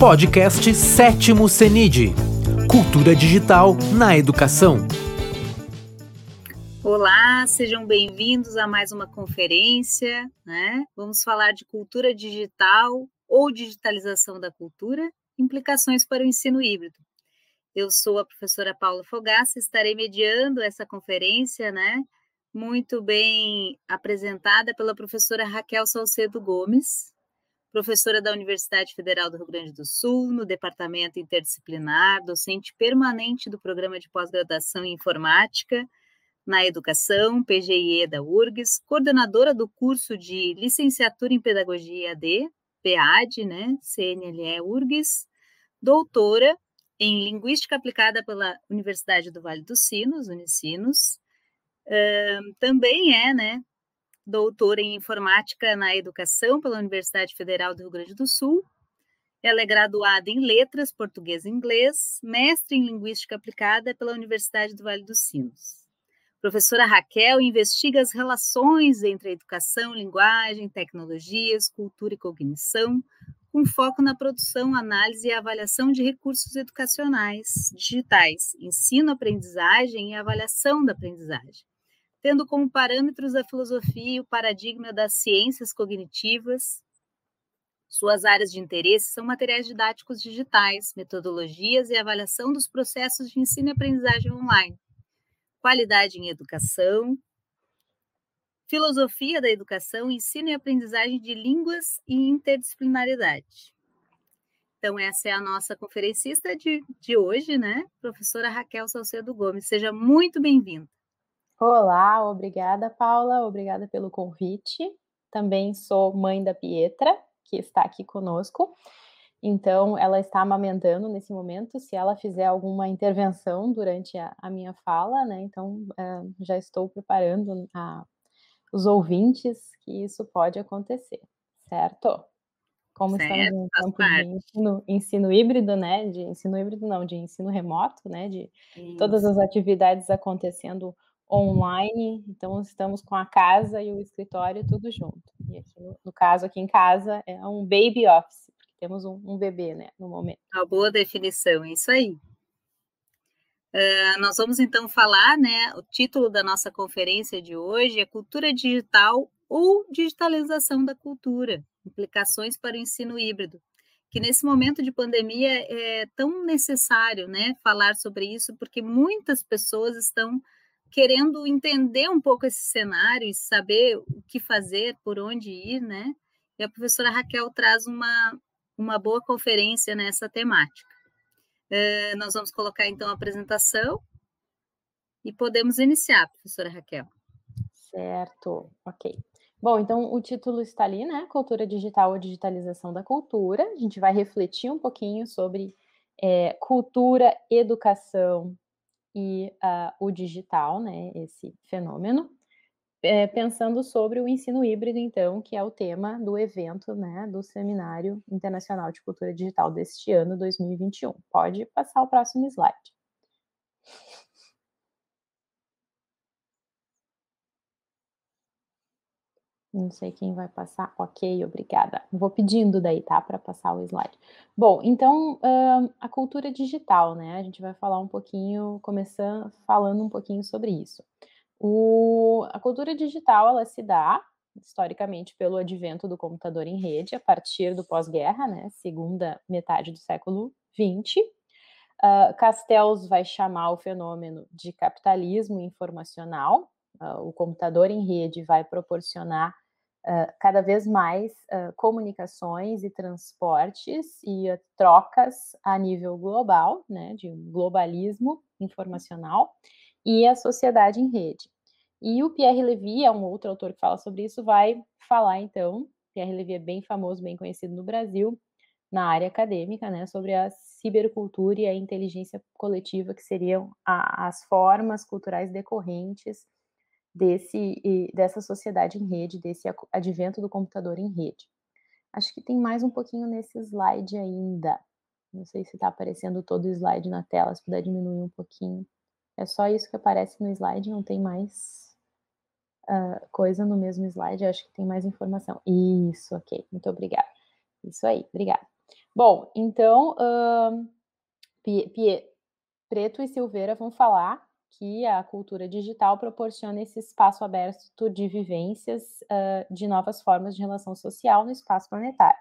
Podcast Sétimo CENID Cultura Digital na Educação. Olá, sejam bem-vindos a mais uma conferência. Né? Vamos falar de cultura digital ou digitalização da cultura, implicações para o ensino híbrido. Eu sou a professora Paula Fogaça, estarei mediando essa conferência, né? Muito bem apresentada pela professora Raquel Salcedo Gomes, professora da Universidade Federal do Rio Grande do Sul, no Departamento Interdisciplinar, docente permanente do Programa de Pós-Graduação em Informática na Educação, PGIE da URGS, coordenadora do curso de Licenciatura em Pedagogia AD, PAD, né, CNLE URGS, doutora em Linguística Aplicada pela Universidade do Vale dos Sinos, Unicinos, também é, né, doutora em Informática na Educação pela Universidade Federal do Rio Grande do Sul. Ela é graduada em Letras, Português e Inglês, mestre em Linguística Aplicada pela Universidade do Vale dos Sinos. Professora Raquel investiga as relações entre a educação, linguagem, tecnologias, cultura e cognição, com foco na produção, análise e avaliação de recursos educacionais digitais, ensino, aprendizagem e avaliação da aprendizagem tendo como parâmetros a filosofia e o paradigma das ciências cognitivas. Suas áreas de interesse são materiais didáticos digitais, metodologias e avaliação dos processos de ensino e aprendizagem online, qualidade em educação, filosofia da educação, ensino e aprendizagem de línguas e interdisciplinaridade. Então, essa é a nossa conferencista de, de hoje, né? Professora Raquel Salcedo Gomes. Seja muito bem-vinda. Olá, obrigada, Paula, obrigada pelo convite. Também sou mãe da Pietra, que está aqui conosco. Então, ela está amamentando nesse momento. Se ela fizer alguma intervenção durante a, a minha fala, né? Então, é, já estou preparando a, os ouvintes que isso pode acontecer, certo? Como certo, estamos em de ensino, ensino, híbrido, né? De ensino híbrido, não, de ensino remoto, né? De isso. todas as atividades acontecendo online, então estamos com a casa e o escritório tudo junto. E aqui no, caso, aqui em casa, é um baby office, porque temos um, um bebê, né, no momento. Uma boa definição, isso aí. Uh, nós vamos então falar, né? O título da nossa conferência de hoje é Cultura Digital ou Digitalização da Cultura, implicações para o ensino híbrido. Que nesse momento de pandemia é tão necessário, né, falar sobre isso, porque muitas pessoas estão querendo entender um pouco esse cenário e saber o que fazer, por onde ir, né? E a professora Raquel traz uma, uma boa conferência nessa temática. Uh, nós vamos colocar então a apresentação e podemos iniciar, professora Raquel. Certo, ok. Bom, então o título está ali, né? Cultura digital ou digitalização da cultura. A gente vai refletir um pouquinho sobre é, cultura, educação, e uh, o digital, né, esse fenômeno, é, pensando sobre o ensino híbrido, então, que é o tema do evento, né, do Seminário Internacional de Cultura Digital deste ano, 2021. Pode passar o próximo slide. Não sei quem vai passar. Ok, obrigada. Vou pedindo daí, tá? Para passar o slide. Bom, então, uh, a cultura digital, né? A gente vai falar um pouquinho, começando falando um pouquinho sobre isso. O, a cultura digital, ela se dá, historicamente, pelo advento do computador em rede, a partir do pós-guerra, né? Segunda metade do século XX. Uh, Castells vai chamar o fenômeno de capitalismo informacional, Uh, o computador em rede vai proporcionar uh, cada vez mais uh, comunicações e transportes e trocas a nível global, né, de globalismo informacional, e a sociedade em rede. E o Pierre Levy, é um outro autor que fala sobre isso, vai falar então, Pierre Levy é bem famoso, bem conhecido no Brasil, na área acadêmica, né, sobre a cibercultura e a inteligência coletiva, que seriam a, as formas culturais decorrentes desse dessa sociedade em rede, desse advento do computador em rede. Acho que tem mais um pouquinho nesse slide ainda. Não sei se está aparecendo todo o slide na tela, se puder diminuir um pouquinho. É só isso que aparece no slide, não tem mais uh, coisa no mesmo slide. acho que tem mais informação. Isso, ok. Muito obrigada. Isso aí, obrigada. Bom, então, uh, Preto e Silveira vão falar que a cultura digital proporciona esse espaço aberto de vivências uh, de novas formas de relação social no espaço planetário.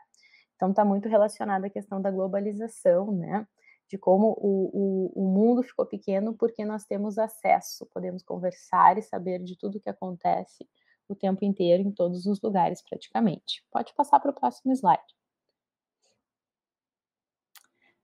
Então, está muito relacionada à questão da globalização, né? De como o, o, o, mundo ficou pequeno porque nós temos acesso, podemos conversar e saber de tudo o que acontece o tempo inteiro, em todos os lugares, praticamente. Pode passar para o próximo slide.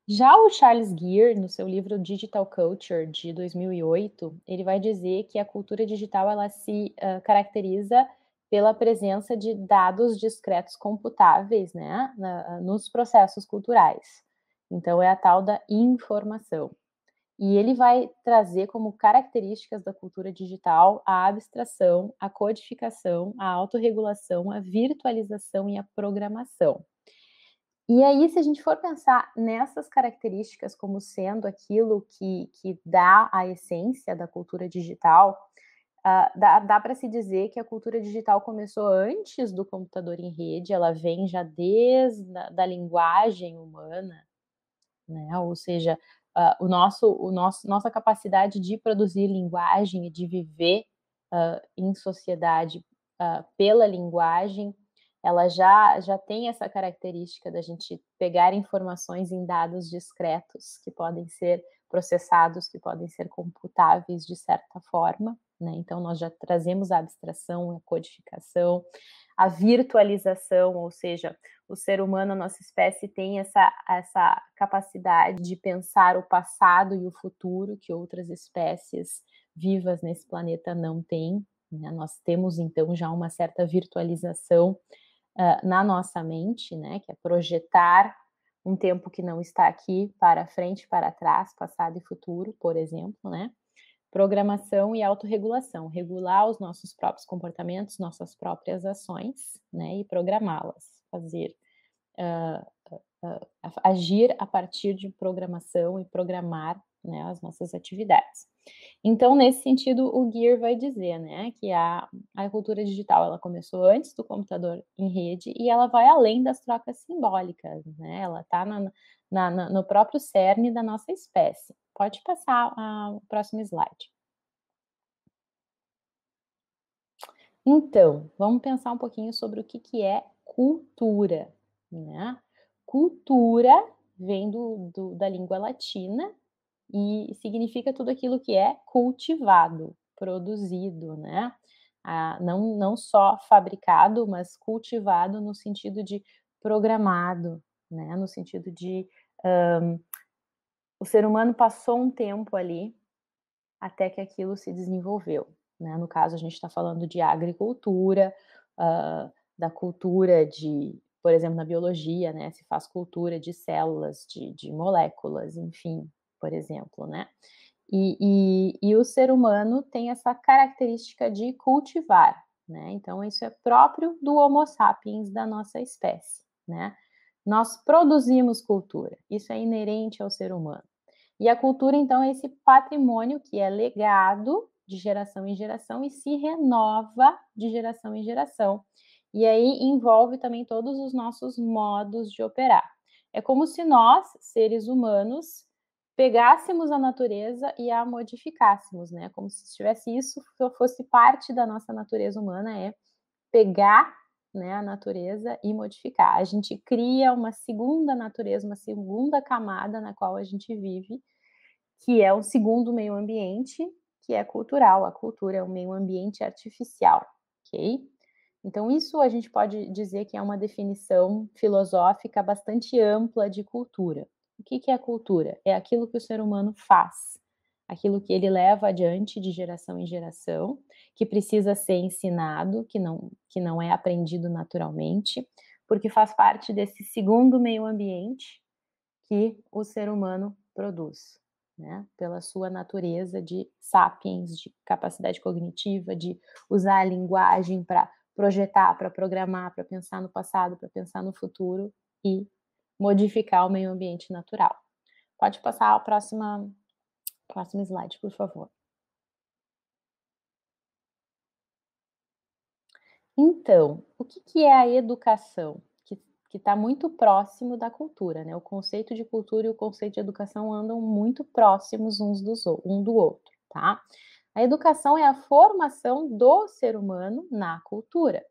Já o Charles Gear, no seu livro Digital Culture de 2008, ele vai dizer que a cultura digital ela se uh, caracteriza pela presença de dados discretos computáveis, né, na, nos processos culturais. Então é a tal da informação. E ele vai trazer como características da cultura digital a abstração, a codificação, a autorregulação, a virtualização e a programação. E aí, se a gente for pensar nessas características como sendo aquilo que, que dá a essência da cultura digital, uh, dá, dá para se dizer que a cultura digital começou antes do computador em rede, ela vem já desde a da linguagem humana, né? ou seja, uh, o nosso, o nosso, nossa capacidade de produzir linguagem e de viver uh, em sociedade pela linguagem ela já, já tem essa característica da gente pegar informações em dados discretos que podem ser processados, que podem ser computáveis de certa forma, né? Então nós já trazemos a abstração, a codificação, a virtualização, ou seja, o ser humano, a nossa espécie tem essa, essa capacidade de pensar o passado e o futuro que outras espécies vivas nesse planeta não têm. Né? Nós temos então já uma certa virtualização uh, na nossa mente, né, que é projetar um tempo que não está aqui para frente, para trás, passado e futuro, por exemplo, né? Programação e autorregulação, regular os nossos próprios comportamentos, nossas próprias ações, né, e programá-las, fazer uh, agir a partir de programação e programar né, as nossas atividades. Então, nesse sentido, o Gear vai dizer, né, que a, a cultura digital ela começou antes do computador em rede e ela vai além das trocas simbólicas, né? Ela está no próprio cerne da nossa espécie. Pode passar uh, o próximo slide. Então, vamos pensar um pouquinho sobre o que, que é cultura, né? Cultura vem do, do da língua latina e significa tudo aquilo que é cultivado, produzido, né? Ah, não, não só fabricado, mas cultivado no sentido de programado, né? No sentido de um, o ser humano passou um tempo ali até que aquilo se desenvolveu. Né? No caso, a gente está falando de agricultura, uh, da cultura de, por exemplo, na biologia, né? Se faz cultura de células, de, de moléculas, enfim, por exemplo, né? E, e, e, o ser humano tem essa característica de cultivar, né? Então, isso é próprio do Homo sapiens, da nossa espécie, né? Nós produzimos cultura, isso é inerente ao ser humano. E a cultura, então, é esse patrimônio que é legado de geração em geração e se renova de geração em geração. E aí envolve também todos os nossos modos de operar. É como se nós, seres humanos, pegássemos a natureza e a modificássemos, né? Como se tivesse isso fosse parte da nossa natureza humana, é pegar né, a natureza e modificar. A gente cria uma segunda natureza, uma segunda camada na qual a gente vive, que é um segundo meio ambiente, que é cultural. A cultura é um meio ambiente artificial, ok? Então, isso a gente pode dizer que é uma definição filosófica bastante ampla de cultura. O que, que é cultura? É aquilo que o ser humano faz, aquilo que ele leva adiante de geração em geração, que precisa ser ensinado, que não, que não é aprendido naturalmente, porque faz parte desse segundo meio ambiente que o ser humano produz, né? Pela sua natureza de sapiens, de capacidade cognitiva, de usar a linguagem para projetar, para programar, para pensar no passado, para pensar no futuro e modificar o meio ambiente natural. Pode passar a próxima, próximo slide, por favor. Então, o que, que é a educação que está muito próximo da cultura, né? O conceito de cultura e o conceito de educação andam muito próximos uns dos, um do outro, tá? A educação é a formação do ser humano na cultura,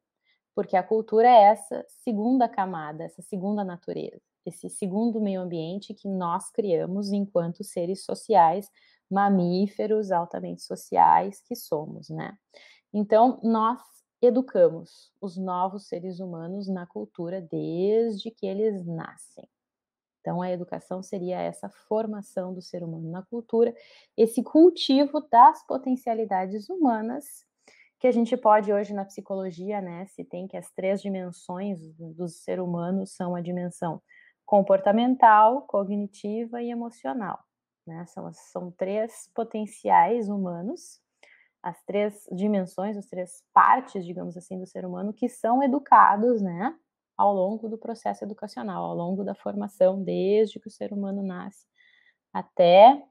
porque a cultura é essa segunda camada, essa segunda natureza, esse segundo meio ambiente que nós criamos enquanto seres sociais, mamíferos altamente sociais que somos, né? Então, nós educamos os novos seres humanos na cultura desde que eles nascem. Então, a educação seria essa formação do ser humano na cultura, esse cultivo das potencialidades humanas, que a gente pode hoje na psicologia, né, se tem que as três dimensões do, ser humano são a dimensão comportamental, cognitiva e emocional. Né? São, são três potenciais humanos as três dimensões, as três partes, digamos assim, do ser humano que são educados, né, ao longo do processo educacional, ao longo da formação, desde que o ser humano nasce até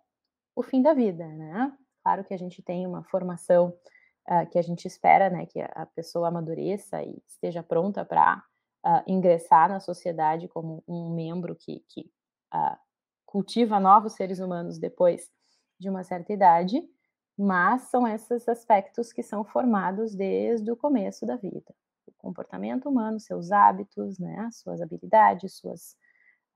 o fim da vida, né? Claro que a gente tem uma formação uh, que a gente espera, né, que a pessoa amadureça e esteja pronta para uh, ingressar na sociedade como um membro que, que uh, cultiva novos seres humanos depois de uma certa idade, mas são esses aspectos que são formados desde o começo da vida. O comportamento humano, seus hábitos, né, suas habilidades, suas,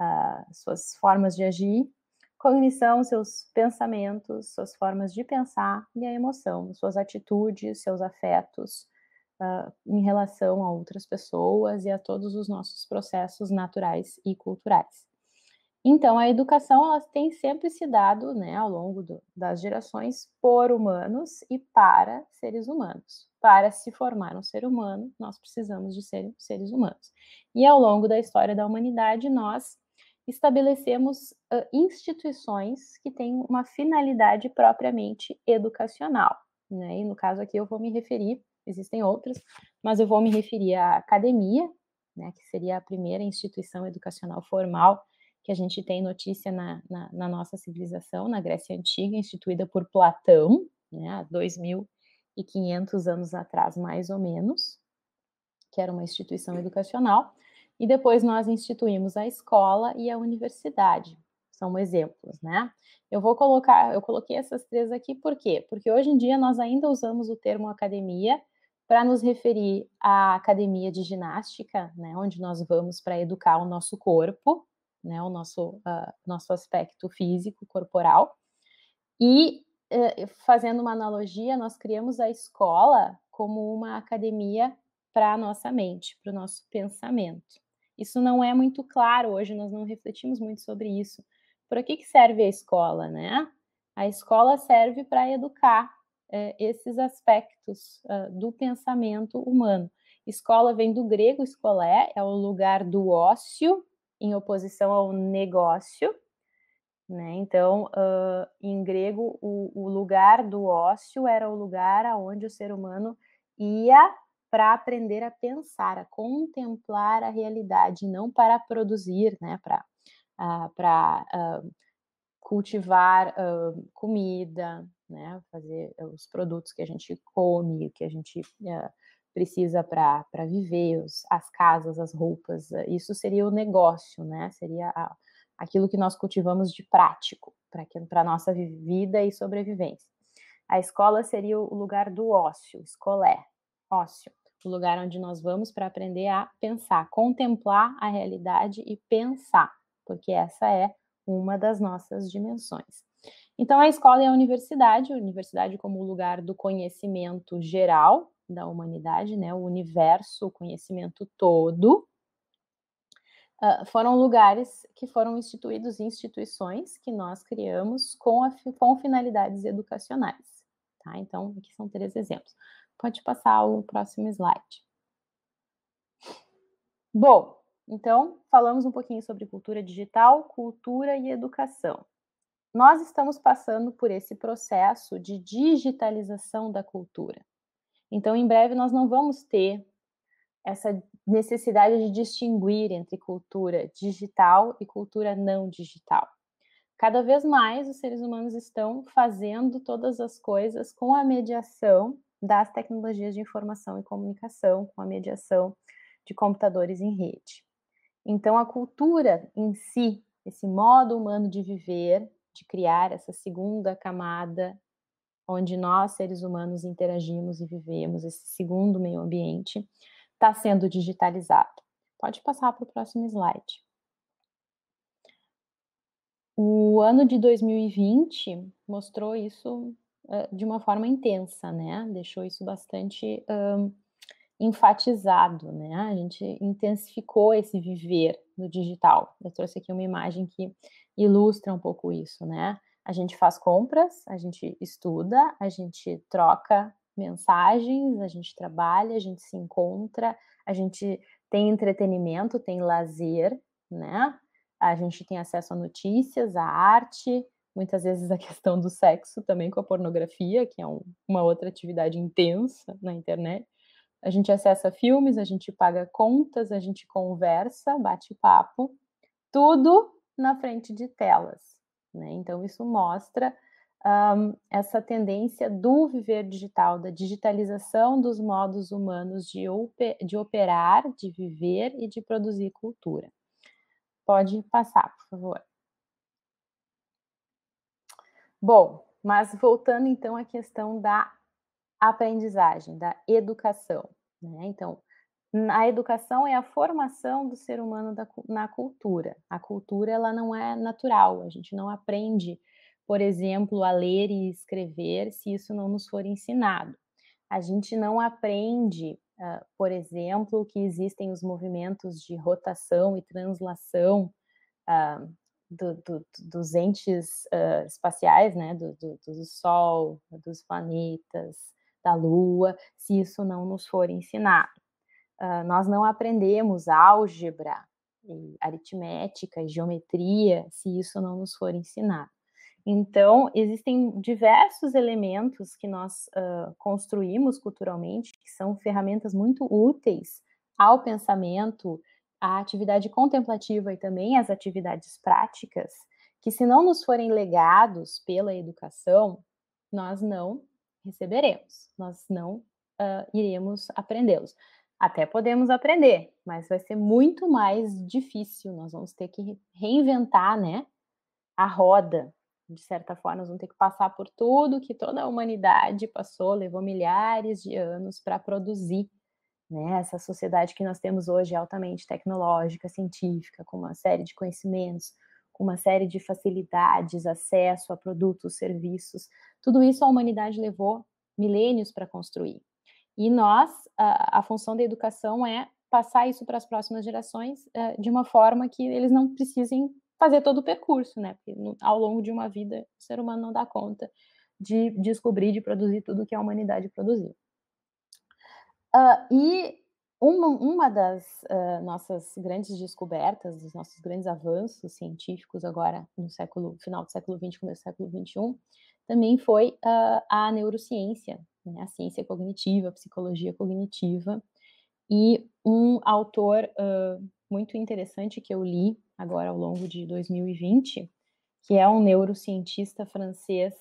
uh, suas formas de agir, cognição, seus pensamentos, suas formas de pensar e a emoção, suas atitudes, seus afetos uh, em relação a outras pessoas e a todos os nossos processos naturais e culturais. Então, a educação ela tem sempre se dado, né, ao longo do, das gerações, por humanos e para seres humanos. Para se formar um ser humano, nós precisamos de ser, seres humanos. E ao longo da história da humanidade, nós estabelecemos uh, instituições que têm uma finalidade propriamente educacional. Né? E no caso aqui eu vou me referir, existem outras, mas eu vou me referir à academia, né, que seria a primeira instituição educacional formal que a gente tem notícia na, na, na nossa civilização, na Grécia Antiga, instituída por Platão, né, há 2.500 anos atrás, mais ou menos, que era uma instituição educacional, e depois nós instituímos a escola e a universidade, são exemplos, né? Eu vou colocar, eu coloquei essas três aqui por quê? Porque hoje em dia nós ainda usamos o termo academia para nos referir à academia de ginástica, né, onde nós vamos para educar o nosso corpo, né, o nosso, uh, nosso aspecto físico, corporal. E, uh, fazendo uma analogia, nós criamos a escola como uma academia para a nossa mente, para o nosso pensamento. Isso não é muito claro hoje, nós não refletimos muito sobre isso. Para que, que serve a escola, né? A escola serve para educar eh, esses aspectos uh, do pensamento humano. Escola vem do grego escolé, é o lugar do ócio, em oposição ao negócio, né? Então, uh, em grego, o, o, lugar do ócio era o lugar aonde o ser humano ia para aprender a pensar, a contemplar a realidade, não para produzir, né? Para uh, para uh, cultivar comida, né? Fazer os produtos que a gente come, que a gente precisa para viver, os, as casas, as roupas, eh, isso seria o negócio, né? Seria a, aquilo que nós cultivamos de prático para a nossa vida e sobrevivência. A escola seria o lugar do ócio, escolé, ócio, o lugar onde nós vamos para aprender a pensar, contemplar a realidade e pensar, porque essa é uma das nossas dimensões. Então, a escola é a universidade, a universidade como lugar do conhecimento geral, da humanidade, né, o universo, o conhecimento todo, uh, foram lugares que foram instituídos, instituições que nós criamos com, a, com finalidades educacionais. Tá? Então, aqui são três exemplos. Pode passar o próximo slide. Bom, então, falamos um pouquinho sobre cultura digital, cultura e educação. Nós estamos passando por esse processo de digitalização da cultura. Então, em breve, nós não vamos ter essa necessidade de distinguir entre cultura digital e cultura não digital. Cada vez mais os seres humanos estão fazendo todas as coisas com a mediação das tecnologias de informação e comunicação, com a mediação de computadores em rede. Então, a cultura em si, esse modo humano de viver, de criar essa segunda camada, onde nós, seres humanos, interagimos e vivemos, esse segundo meio ambiente, está sendo digitalizado. Pode passar para o próximo slide. O ano de 2020 mostrou isso uh, de uma forma intensa, né? Deixou isso bastante um, enfatizado, né? A gente intensificou esse viver no digital. Eu trouxe aqui uma imagem que ilustra um pouco isso, né? A gente faz compras, a gente estuda, a gente troca mensagens, a gente trabalha, a gente se encontra, a gente tem entretenimento, tem lazer, né? A gente tem acesso a notícias, a arte, muitas vezes a questão do sexo também com a pornografia, que é um, uma outra atividade intensa na internet. A gente acessa filmes, a gente paga contas, a gente conversa, bate papo, tudo na frente de telas. Né? Então, isso mostra um, essa tendência do viver digital, da digitalização dos modos humanos de, de operar, de viver e de produzir cultura. Pode passar, por favor. Bom, mas voltando então à questão da aprendizagem, da educação. Né? Então, a educação é a formação do ser humano da, na cultura. A cultura ela não é natural, a gente não aprende, por exemplo, a ler e escrever se isso não nos for ensinado. A gente não aprende, uh, por exemplo, que existem os movimentos de rotação e translação uh, do, do, dos entes uh, espaciais, né, do, do Sol, dos planetas, da Lua, se isso não nos for ensinado. Uh, nós não aprendemos álgebra, aritmética geometria se isso não nos for ensinado. Então, existem diversos elementos que nós uh, construímos culturalmente, que são ferramentas muito úteis ao pensamento, à atividade contemplativa e também às atividades práticas, que se não nos forem legados pela educação, nós não receberemos, nós não uh, iremos aprendê-los. Até podemos aprender, mas vai ser muito mais difícil. Nós vamos ter que reinventar, né, a roda. De certa forma, nós vamos ter que passar por tudo que toda a humanidade passou, levou milhares de anos para produzir. Né? Essa sociedade que nós temos hoje é altamente tecnológica, científica, com uma série de conhecimentos, com uma série de facilidades, acesso a produtos, serviços. Tudo isso a humanidade levou milênios para construir. E nós, a, a, função da educação é passar isso para as próximas gerações uh, de uma forma que eles não precisem fazer todo o percurso, né? Porque no, ao longo de uma vida, o ser humano não dá conta de descobrir, de produzir tudo que a humanidade produziu. Uh, e uma, uma das uh, nossas grandes descobertas, dos nossos grandes avanços científicos agora no século final do século XX, começo do século XXI, também foi uh, a neurociência, né, a ciência cognitiva, a psicologia cognitiva, e um autor uh, muito interessante que eu li agora ao longo de 2020, que é um neurocientista francês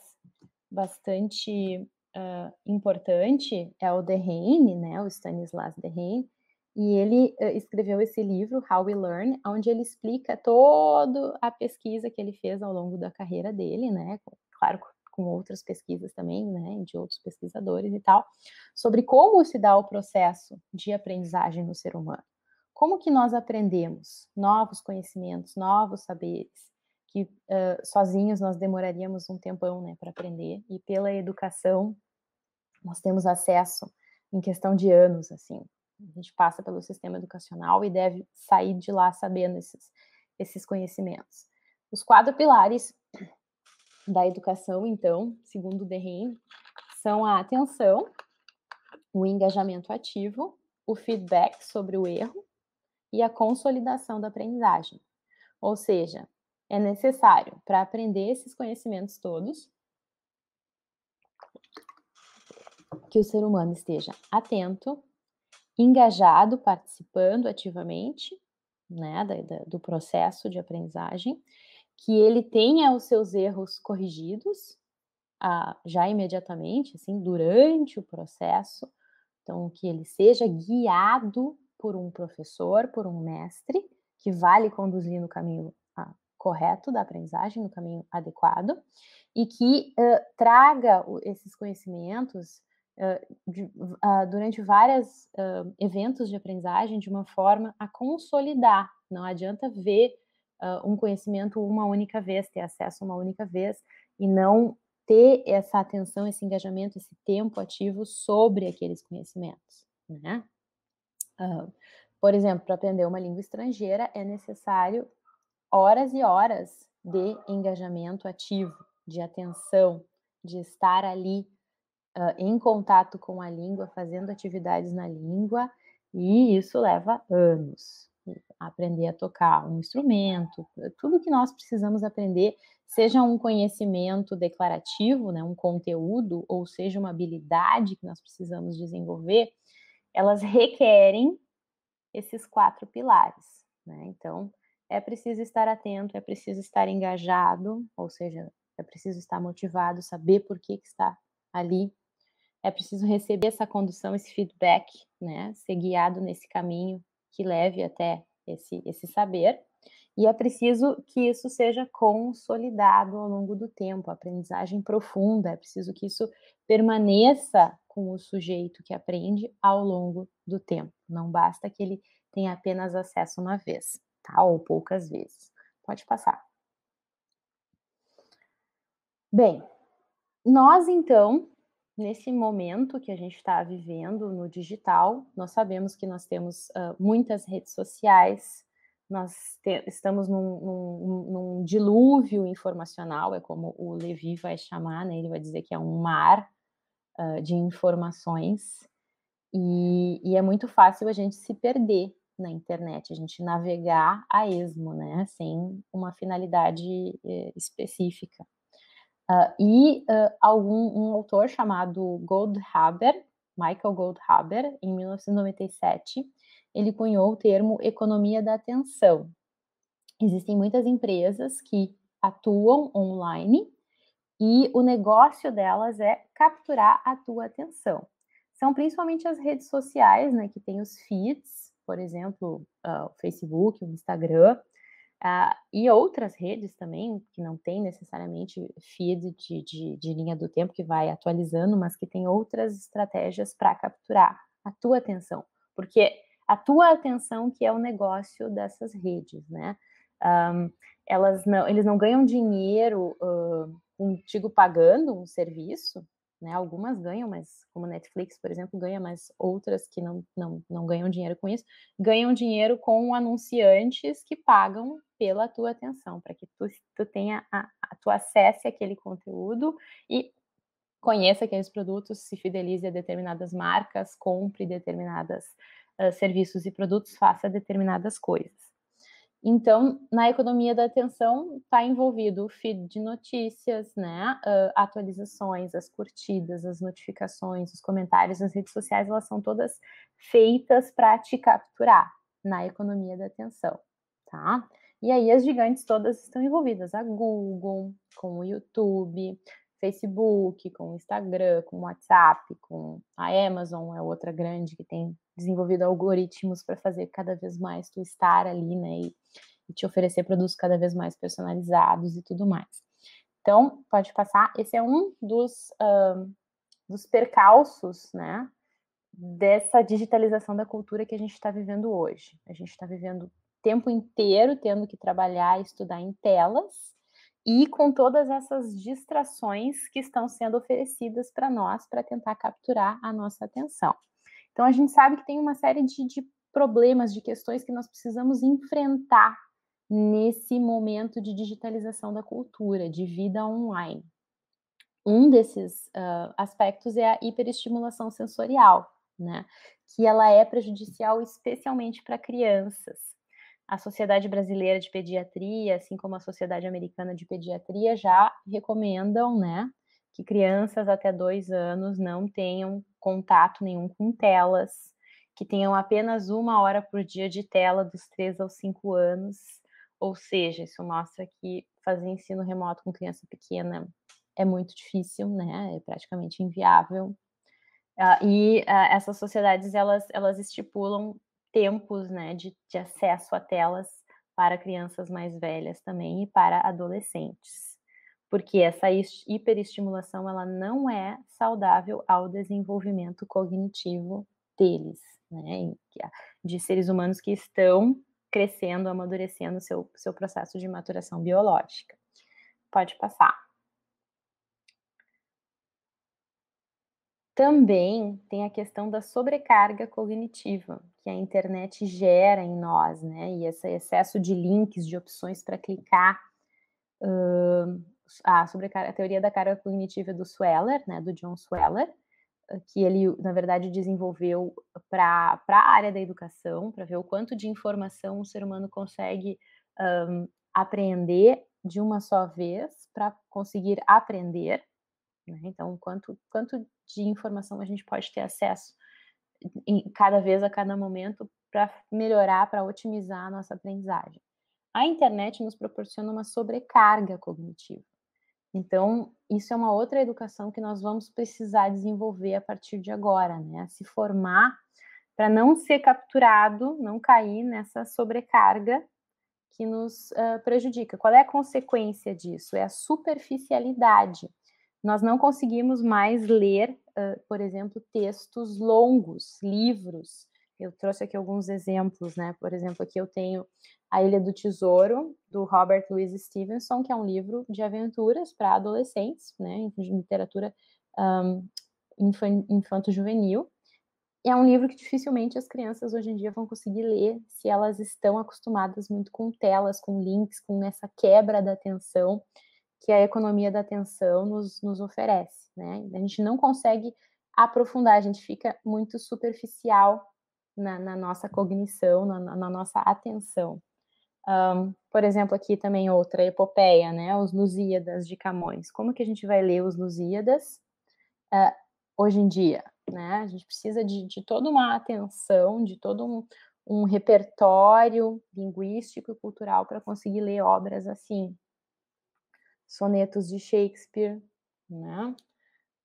bastante uh, importante, é o Dehaene, né, o Stanislas Dehaene, e ele uh, escreveu esse livro, How We Learn, onde ele explica toda a pesquisa que ele fez ao longo da carreira dele, né, claro, com outras pesquisas também, né, de outros pesquisadores e tal, sobre como se dá o processo de aprendizagem no ser humano. Como que nós aprendemos novos conhecimentos, novos saberes, que uh, sozinhos nós demoraríamos um tempão, né, para aprender, e pela educação nós temos acesso em questão de anos, assim. A gente passa pelo sistema educacional e deve sair de lá sabendo esses, esses conhecimentos. Os quatro pilares da educação, então, segundo o Derren, são a atenção, o engajamento ativo, o feedback sobre o erro e a consolidação da aprendizagem. Ou seja, é necessário para aprender esses conhecimentos todos que o ser humano esteja atento, engajado, participando ativamente né, do processo de aprendizagem que ele tenha os seus erros corrigidos ah, já imediatamente, assim, durante o processo, então que ele seja guiado por um professor, por um mestre, que vai lhe conduzir no caminho ah, correto da aprendizagem, no caminho adequado, e que uh, traga esses conhecimentos uh, de, uh, durante vários eventos de aprendizagem de uma forma a consolidar. Não adianta ver um conhecimento uma única vez, ter acesso uma única vez, e não ter essa atenção, esse engajamento, esse tempo ativo sobre aqueles conhecimentos, né? Uh, por exemplo, para aprender uma língua estrangeira é necessário horas e horas de engajamento ativo, de atenção, de estar ali uh, em contato com a língua, fazendo atividades na língua, e isso leva anos. Aprender a tocar um instrumento, tudo que nós precisamos aprender seja um conhecimento declarativo, né, um conteúdo, ou seja uma habilidade que nós precisamos desenvolver, elas requerem esses quatro pilares. Né? Então, é preciso estar atento, é preciso estar engajado, ou seja, é preciso estar motivado, saber por que, que está ali, é preciso receber essa condução, esse feedback, né? ser guiado nesse caminho que leve até esse, esse saber. E é preciso que isso seja consolidado ao longo do tempo, aprendizagem profunda, é preciso que isso permaneça com o sujeito que aprende ao longo do tempo. Não basta que ele tenha apenas acesso uma vez, tá? Ou poucas vezes. Pode passar. Bem, nós então, nesse momento que a gente está vivendo no digital, nós sabemos que nós temos uh, muitas redes sociais, nós te, estamos num, num, num, dilúvio informacional, é como o Levi vai chamar, né? ele vai dizer que é um mar uh, de informações, e, e, é muito fácil a gente se perder na internet, a gente navegar a esmo, né? sem uma finalidade eh, específica. Uh, e uh, algum, um autor chamado Goldhaber, Michael Goldhaber, em 1997, ele cunhou o termo economia da atenção. Existem muitas empresas que atuam online e o negócio delas é capturar a tua atenção. São principalmente as redes sociais, né, que tem os feeds, por exemplo, uh, o Facebook, o Instagram, uh, e outras redes também, que não tem necessariamente feed de, de, de linha do tempo que vai atualizando, mas que tem outras estratégias para capturar a tua atenção. Porque a tua atenção que é o negócio dessas redes, né? Um, elas não, eles não ganham dinheiro uh, contigo pagando um serviço, né? Algumas ganham, mas como Netflix, por exemplo, ganha, mas outras que não, não, não ganham dinheiro com isso, ganham dinheiro com anunciantes que pagam pela tua atenção, para que tu, tu tenha a, a, tu acesse aquele conteúdo e conheça aqueles produtos, se fidelize a determinadas marcas, compre determinadas uh, serviços e produtos, faça determinadas coisas. Então, na economia da atenção está envolvido o feed de notícias, né, uh, atualizações, as curtidas, as notificações, os comentários nas redes sociais, elas são todas feitas para te capturar na economia da atenção, tá? E aí as gigantes todas estão envolvidas, a Google, com o YouTube, Facebook, com o Instagram, com o WhatsApp, com a Amazon, é outra grande que tem desenvolvido algoritmos para fazer cada vez mais tu estar ali, né, e, e, te oferecer produtos cada vez mais personalizados e tudo mais. Então, pode passar. Esse é um dos, uh, dos percalços, né, dessa digitalização da cultura que a gente está vivendo hoje. A gente está vivendo o tempo inteiro tendo que trabalhar e estudar em telas, e com todas essas distrações que estão sendo oferecidas para nós para tentar capturar a nossa atenção. Então, a gente sabe que tem uma série de, de problemas, de questões que nós precisamos enfrentar nesse momento de digitalização da cultura, de vida online. Um desses uh, aspectos é a hiperestimulação sensorial, né? Que ela é prejudicial especialmente para crianças a Sociedade Brasileira de Pediatria, assim como a Sociedade Americana de Pediatria, já recomendam, né, que crianças até dois anos não tenham contato nenhum com telas, que tenham apenas uma hora por dia de tela dos três aos cinco anos, ou seja, isso mostra que fazer ensino remoto com criança pequena é muito difícil, né, é praticamente inviável. Uh, e uh, essas sociedades elas, elas estipulam tempos né, de, de acesso a telas para crianças mais velhas também e para adolescentes. Porque essa hiperestimulação ela não é saudável ao desenvolvimento cognitivo deles, né? De seres humanos que estão crescendo, amadurecendo seu, seu processo de maturação biológica. Pode passar. Também tem a questão da sobrecarga cognitiva que a internet gera em nós, né? E esse excesso de links, de opções para clicar. Uh, a, sobrecarga, a teoria da carga cognitiva do Sweller, né? Do John Sweller, que ele, na verdade, desenvolveu para a área da educação, para ver o quanto de informação o ser humano consegue um, apreender de uma só vez para conseguir aprender. Né? Então, quanto, quanto de informação a gente pode ter acesso em, cada vez, a cada momento, para melhorar, para otimizar a nossa aprendizagem. A internet nos proporciona uma sobrecarga cognitiva. Então, isso é uma outra educação que nós vamos precisar desenvolver a partir de agora, né? Se formar para não ser capturado, não cair nessa sobrecarga que nos uh, prejudica. Qual é a consequência disso? É a superficialidade nós não conseguimos mais ler, uh, por exemplo, textos longos, livros. Eu trouxe aqui alguns exemplos, né? Por exemplo, aqui eu tenho A Ilha do Tesouro, do Robert Louis Stevenson, que é um livro de aventuras para adolescentes, né? De literatura um, infanto-juvenil. É um livro que dificilmente as crianças hoje em dia vão conseguir ler se elas estão acostumadas muito com telas, com links, com essa quebra da atenção que a economia da atenção nos, nos oferece, né? A gente não consegue aprofundar, a gente fica muito superficial na, na nossa cognição, na, na nossa atenção. Um, por exemplo, aqui também outra epopeia, né? Os Lusíadas de Camões. Como que a gente vai ler os Lusíadas uh, hoje em dia? Né? A gente precisa de, de toda uma atenção, de todo um, um repertório linguístico e cultural para conseguir ler obras assim, sonetos de Shakespeare, né?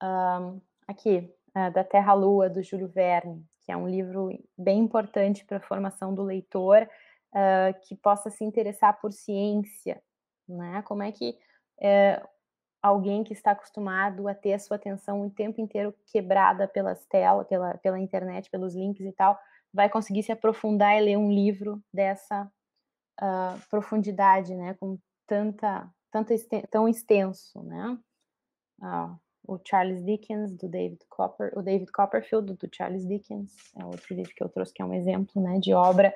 Um, aqui, uh, da Terra Lua, do Júlio Verne, é um livro bem importante para a formação do leitor, uh, que possa se interessar por ciência, né? Como é que uh, alguém que está acostumado a ter a sua atenção o tempo inteiro quebrada pelas telas, pela, pela internet, pelos links e tal, vai conseguir se aprofundar e ler um livro dessa uh, profundidade, né? Com tanta tanto tão extenso, né? Ah, o Charles Dickens, do David Copper, o David Copperfield, do Charles Dickens, é outro livro que eu trouxe, que é um exemplo, né, de obra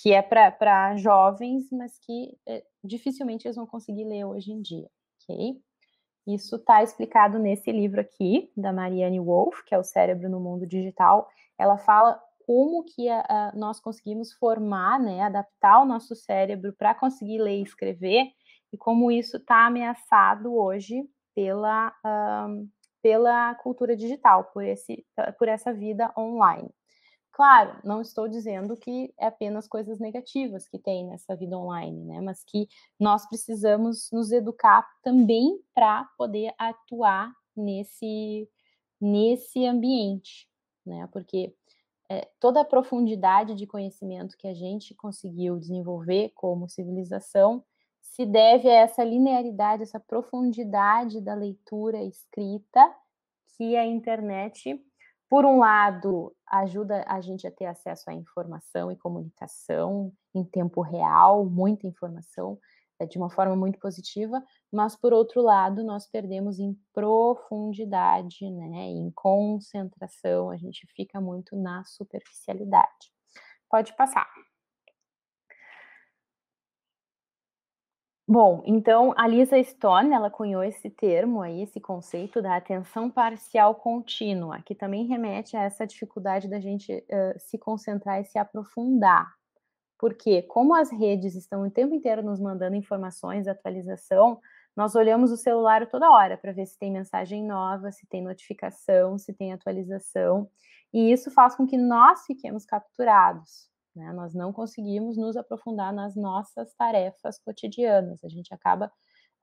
que é para jovens, mas que é, dificilmente eles vão conseguir ler hoje em dia, ok? Isso está explicado nesse livro aqui, da Marianne Wolf, que é o Cérebro no Mundo Digital. Ela fala como que a, a, nós conseguimos formar, né, adaptar o nosso cérebro para conseguir ler e escrever, e como isso está ameaçado hoje pela, um, pela cultura digital, por, esse, por essa vida online. Claro, não estou dizendo que é apenas coisas negativas que tem nessa vida online, né? Mas que nós precisamos nos educar também para poder atuar nesse, nesse ambiente, né? Porque é, toda a profundidade de conhecimento que a gente conseguiu desenvolver como civilização se deve a essa linearidade, essa profundidade da leitura escrita que a internet, por um lado, ajuda a gente a ter acesso à informação e comunicação em tempo real, muita informação, é, de uma forma muito positiva, mas por outro lado, nós perdemos em profundidade, né, em concentração, a gente fica muito na superficialidade. Pode passar. Bom, então a Lisa Stone, ela cunhou esse termo aí, esse conceito da atenção parcial contínua, que também remete a essa dificuldade da gente uh, se concentrar e se aprofundar. Porque como as redes estão o tempo inteiro nos mandando informações, atualização, nós olhamos o celular toda hora para ver se tem mensagem nova, se tem notificação, se tem atualização, e isso faz com que nós fiquemos capturados. Né? Nós não conseguimos nos aprofundar nas nossas tarefas cotidianas. A gente acaba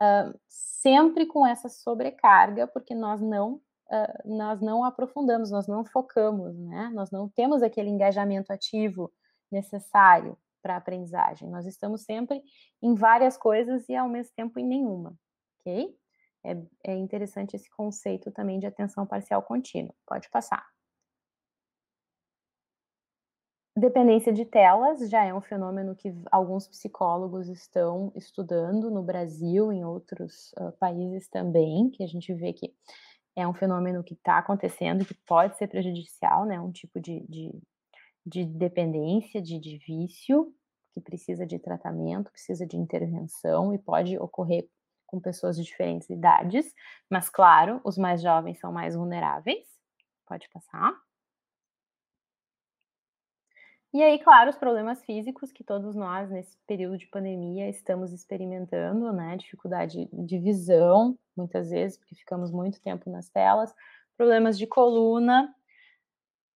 uh, sempre com essa sobrecarga, porque nós não uh, nós não aprofundamos, nós não focamos, né? Nós não temos aquele engajamento ativo necessário para a aprendizagem. Nós estamos sempre em várias coisas e ao mesmo tempo em nenhuma, ok? É, é interessante esse conceito também de atenção parcial contínua. Pode passar. Dependência de telas já é um fenômeno que alguns psicólogos estão estudando no Brasil, em outros uh, países também, que a gente vê que é um fenômeno que está acontecendo, que pode ser prejudicial, né? Um tipo de, de, de dependência, de, de vício, que precisa de tratamento, precisa de intervenção e pode ocorrer com pessoas de diferentes idades, mas claro, os mais jovens são mais vulneráveis. Pode passar. E aí, claro, os problemas físicos que todos nós, nesse período de pandemia, estamos experimentando, né? Dificuldade de visão, muitas vezes, porque ficamos muito tempo nas telas, problemas de coluna,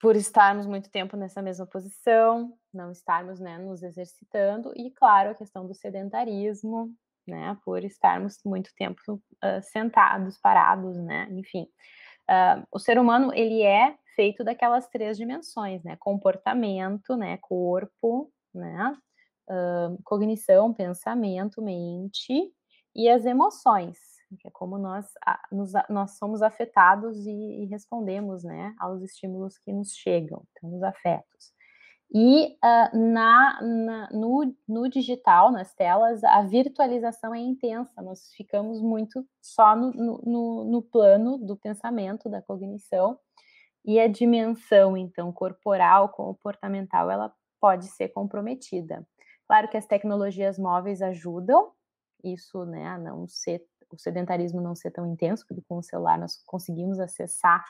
por estarmos muito tempo nessa mesma posição, não estarmos né, nos exercitando, e, claro, a questão do sedentarismo, né? Por estarmos muito tempo uh, sentados, parados, né? Enfim. Uh, o ser humano, ele é feito daquelas três dimensões, né? Comportamento, né? Corpo, né? Uh, cognição, pensamento, mente e as emoções, que é como nós, a, nos, nós somos afetados e, e, respondemos, né? Aos estímulos que nos chegam, então, os afetos. E uh, na, na no, no, digital, nas telas, a virtualização é intensa, nós ficamos muito só no, no, no plano do pensamento, da cognição, e a dimensão, então, corporal, comportamental, ela pode ser comprometida. Claro que as tecnologias móveis ajudam isso, né, a não ser, o sedentarismo não ser tão intenso, porque com o celular nós conseguimos acessar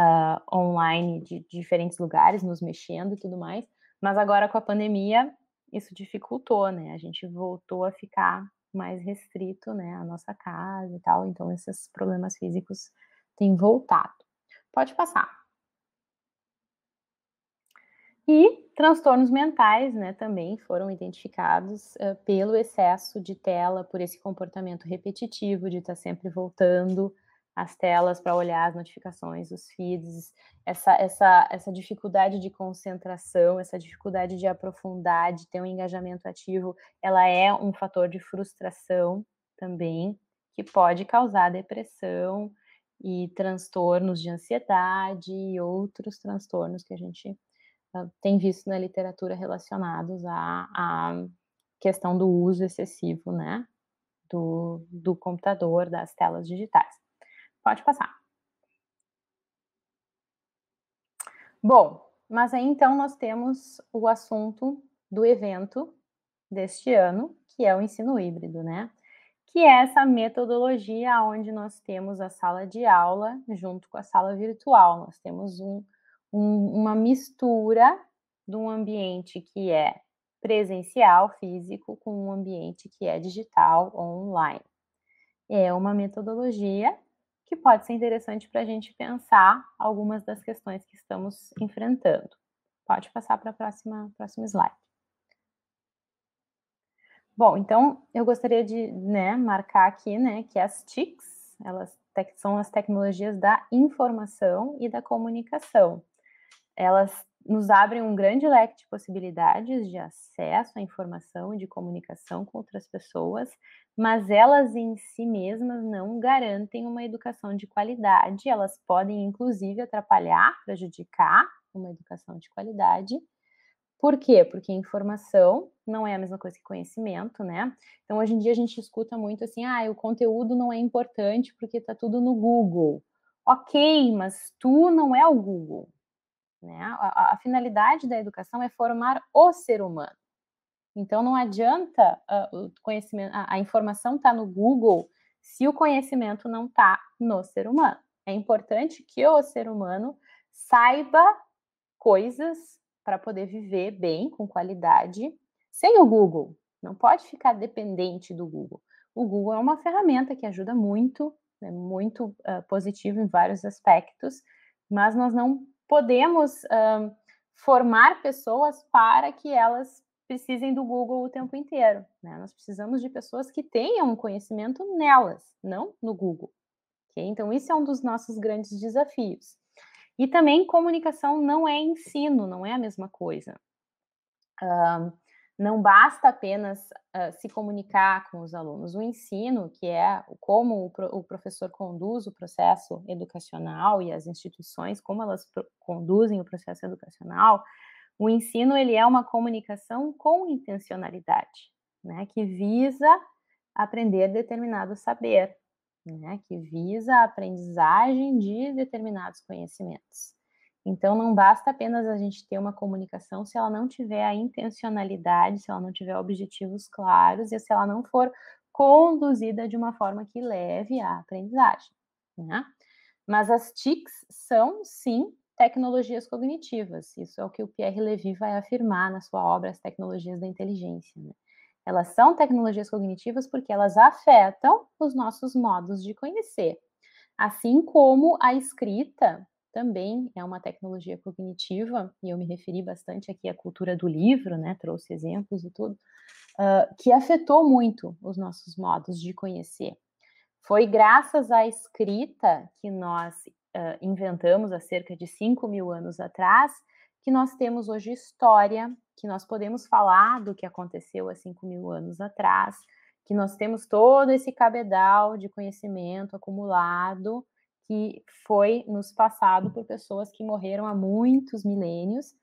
uh, online de, diferentes lugares, nos mexendo e tudo mais, mas agora com a pandemia, isso dificultou, né, a gente voltou a ficar mais restrito, né, a nossa casa e tal, então esses problemas físicos têm voltado. Pode passar. E transtornos mentais, né, também foram identificados uh, pelo excesso de tela, por esse comportamento repetitivo de estar sempre voltando às telas para olhar as notificações, os feeds, essa, essa, essa dificuldade de concentração, essa dificuldade de aprofundar, de ter um engajamento ativo, ela é um fator de frustração também, que pode causar depressão e transtornos de ansiedade e outros transtornos que a gente tem visto na literatura relacionados à, à questão do uso excessivo, né, do, do computador, das telas digitais. Pode passar. Bom, mas aí então nós temos o assunto do evento deste ano, que é o ensino híbrido, né? Que é essa metodologia onde nós temos a sala de aula junto com a sala virtual. Nós temos um, um, uma mistura de um ambiente que é presencial, físico, com um ambiente que é digital, online. É uma metodologia que pode ser interessante para a gente pensar algumas das questões que estamos enfrentando. Pode passar para a próxima, próximo slide. Bom, então eu gostaria de né, marcar aqui né, que as TICs, elas são as tecnologias da informação e da comunicação elas nos abrem um grande leque de possibilidades de acesso à informação e de comunicação com outras pessoas, mas elas em si mesmas não garantem uma educação de qualidade, elas podem inclusive atrapalhar, prejudicar uma educação de qualidade. Por quê? Porque informação não é a mesma coisa que conhecimento, né? Então, hoje em dia a gente escuta muito assim: ah, o conteúdo não é importante porque está tudo no Google. Ok, mas tu não é o Google. Né? A, a, finalidade da educação é formar o ser humano. Então não adianta uh, o conhecimento, a, a informação está no Google se o conhecimento não está no ser humano. É importante que o ser humano saiba coisas para poder viver bem, com qualidade, sem o Google. Não pode ficar dependente do Google. O Google é uma ferramenta que ajuda muito, é muito uh, positivo em vários aspectos, mas nós não podemos uh, formar pessoas para que elas precisem do Google o tempo inteiro. Né? Nós precisamos de pessoas que tenham conhecimento nelas, não no Google. Okay? Então, isso é um dos nossos grandes desafios. E também comunicação não é ensino, não é a mesma coisa. Uh, não basta apenas uh, se comunicar com os alunos. O ensino, que é como o, pro, o, professor conduz o processo educacional e as instituições, como elas conduzem o processo educacional, o ensino ele é uma comunicação com intencionalidade, né, que visa aprender determinado saber, né, que visa a aprendizagem de determinados conhecimentos. Então, não basta apenas a gente ter uma comunicação se ela não tiver a intencionalidade, se ela não tiver objetivos claros e se ela não for conduzida de uma forma que leve à aprendizagem. Né? Mas as TICs são, sim, tecnologias cognitivas. Isso é o que o Pierre Levy vai afirmar na sua obra As Tecnologias da Inteligência. Né? Elas são tecnologias cognitivas porque elas afetam os nossos modos de conhecer. Assim como a escrita também é uma tecnologia cognitiva, e eu me referi bastante aqui à cultura do livro, né, trouxe exemplos e tudo, uh, que afetou muito os nossos modos de conhecer. Foi graças à escrita que nós uh, inventamos há cerca de 5 mil anos atrás, que nós temos hoje história, que nós podemos falar do que aconteceu há 5 mil anos atrás, que nós temos todo esse cabedal de conhecimento acumulado que foi nos passado por pessoas que morreram há muitos milênios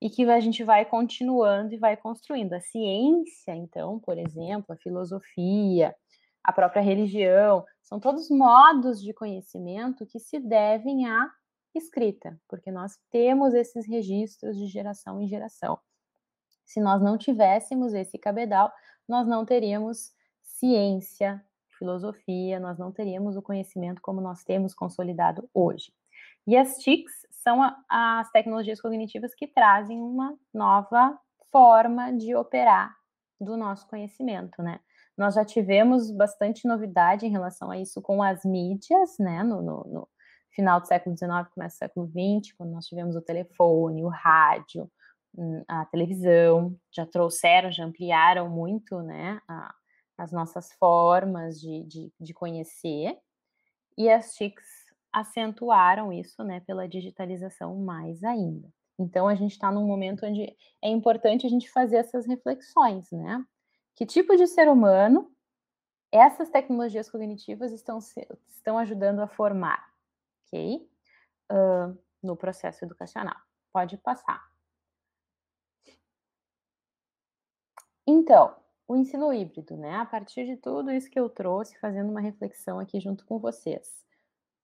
e que a gente vai continuando e vai construindo. A ciência, então, por exemplo, a filosofia, a própria religião, são todos modos de conhecimento que se devem à escrita, porque nós temos esses registros de geração em geração. Se nós não tivéssemos esse cabedal, nós não teríamos ciência, filosofia, nós não teríamos o conhecimento como nós temos consolidado hoje. E as TICs são a, as tecnologias cognitivas que trazem uma nova forma de operar do nosso conhecimento, né? Nós já tivemos bastante novidade em relação a isso com as mídias, né? No, no, no final do século XIX, começo do século XX, quando nós tivemos o telefone, o rádio, hum, a televisão, já trouxeram, já ampliaram muito, né? A, as nossas formas de, de, de conhecer, e as TICs acentuaram isso, né, pela digitalização mais ainda. Então, a gente está num momento onde é importante a gente fazer essas reflexões, né? Que tipo de ser humano essas tecnologias cognitivas estão, estão ajudando a formar, ok? Uh, no processo educacional. Pode passar. Então, o ensino híbrido, né? A partir de tudo isso que eu trouxe, fazendo uma reflexão aqui junto com vocês.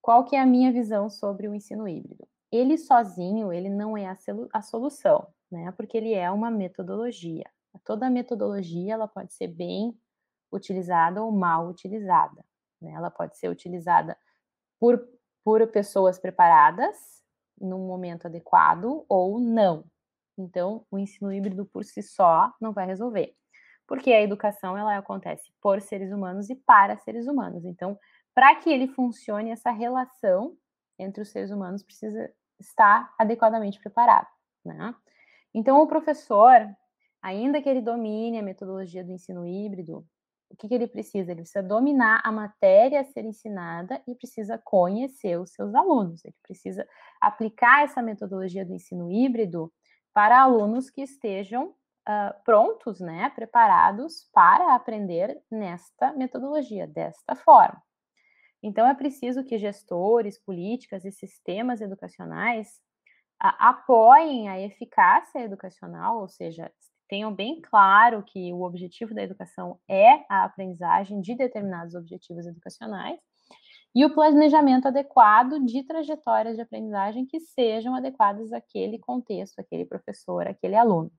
Qual que é a minha visão sobre o ensino híbrido? Ele sozinho, ele não é a, solução, né? Porque ele é uma metodologia. Toda metodologia, ela pode ser bem utilizada ou mal utilizada, né? Ela pode ser utilizada por, por pessoas preparadas, num momento adequado, ou não. Então, o ensino híbrido por si só não vai resolver porque a educação ela acontece por seres humanos e para seres humanos. Então, para que ele funcione, essa relação entre os seres humanos precisa estar adequadamente preparado, né? Então, o professor, ainda que ele domine a metodologia do ensino híbrido, o que, que ele precisa? Ele precisa dominar a matéria a ser ensinada e precisa conhecer os seus alunos. Ele precisa aplicar essa metodologia do ensino híbrido para alunos que estejam uh, prontos, né, preparados para aprender nesta metodologia, desta forma. Então, é preciso que gestores, políticas e sistemas educacionais uh, apoiem a eficácia educacional, ou seja, tenham bem claro que o objetivo da educação é a aprendizagem de determinados objetivos educacionais e o planejamento adequado de trajetórias de aprendizagem que sejam adequadas àquele contexto, àquele professor, àquele aluno.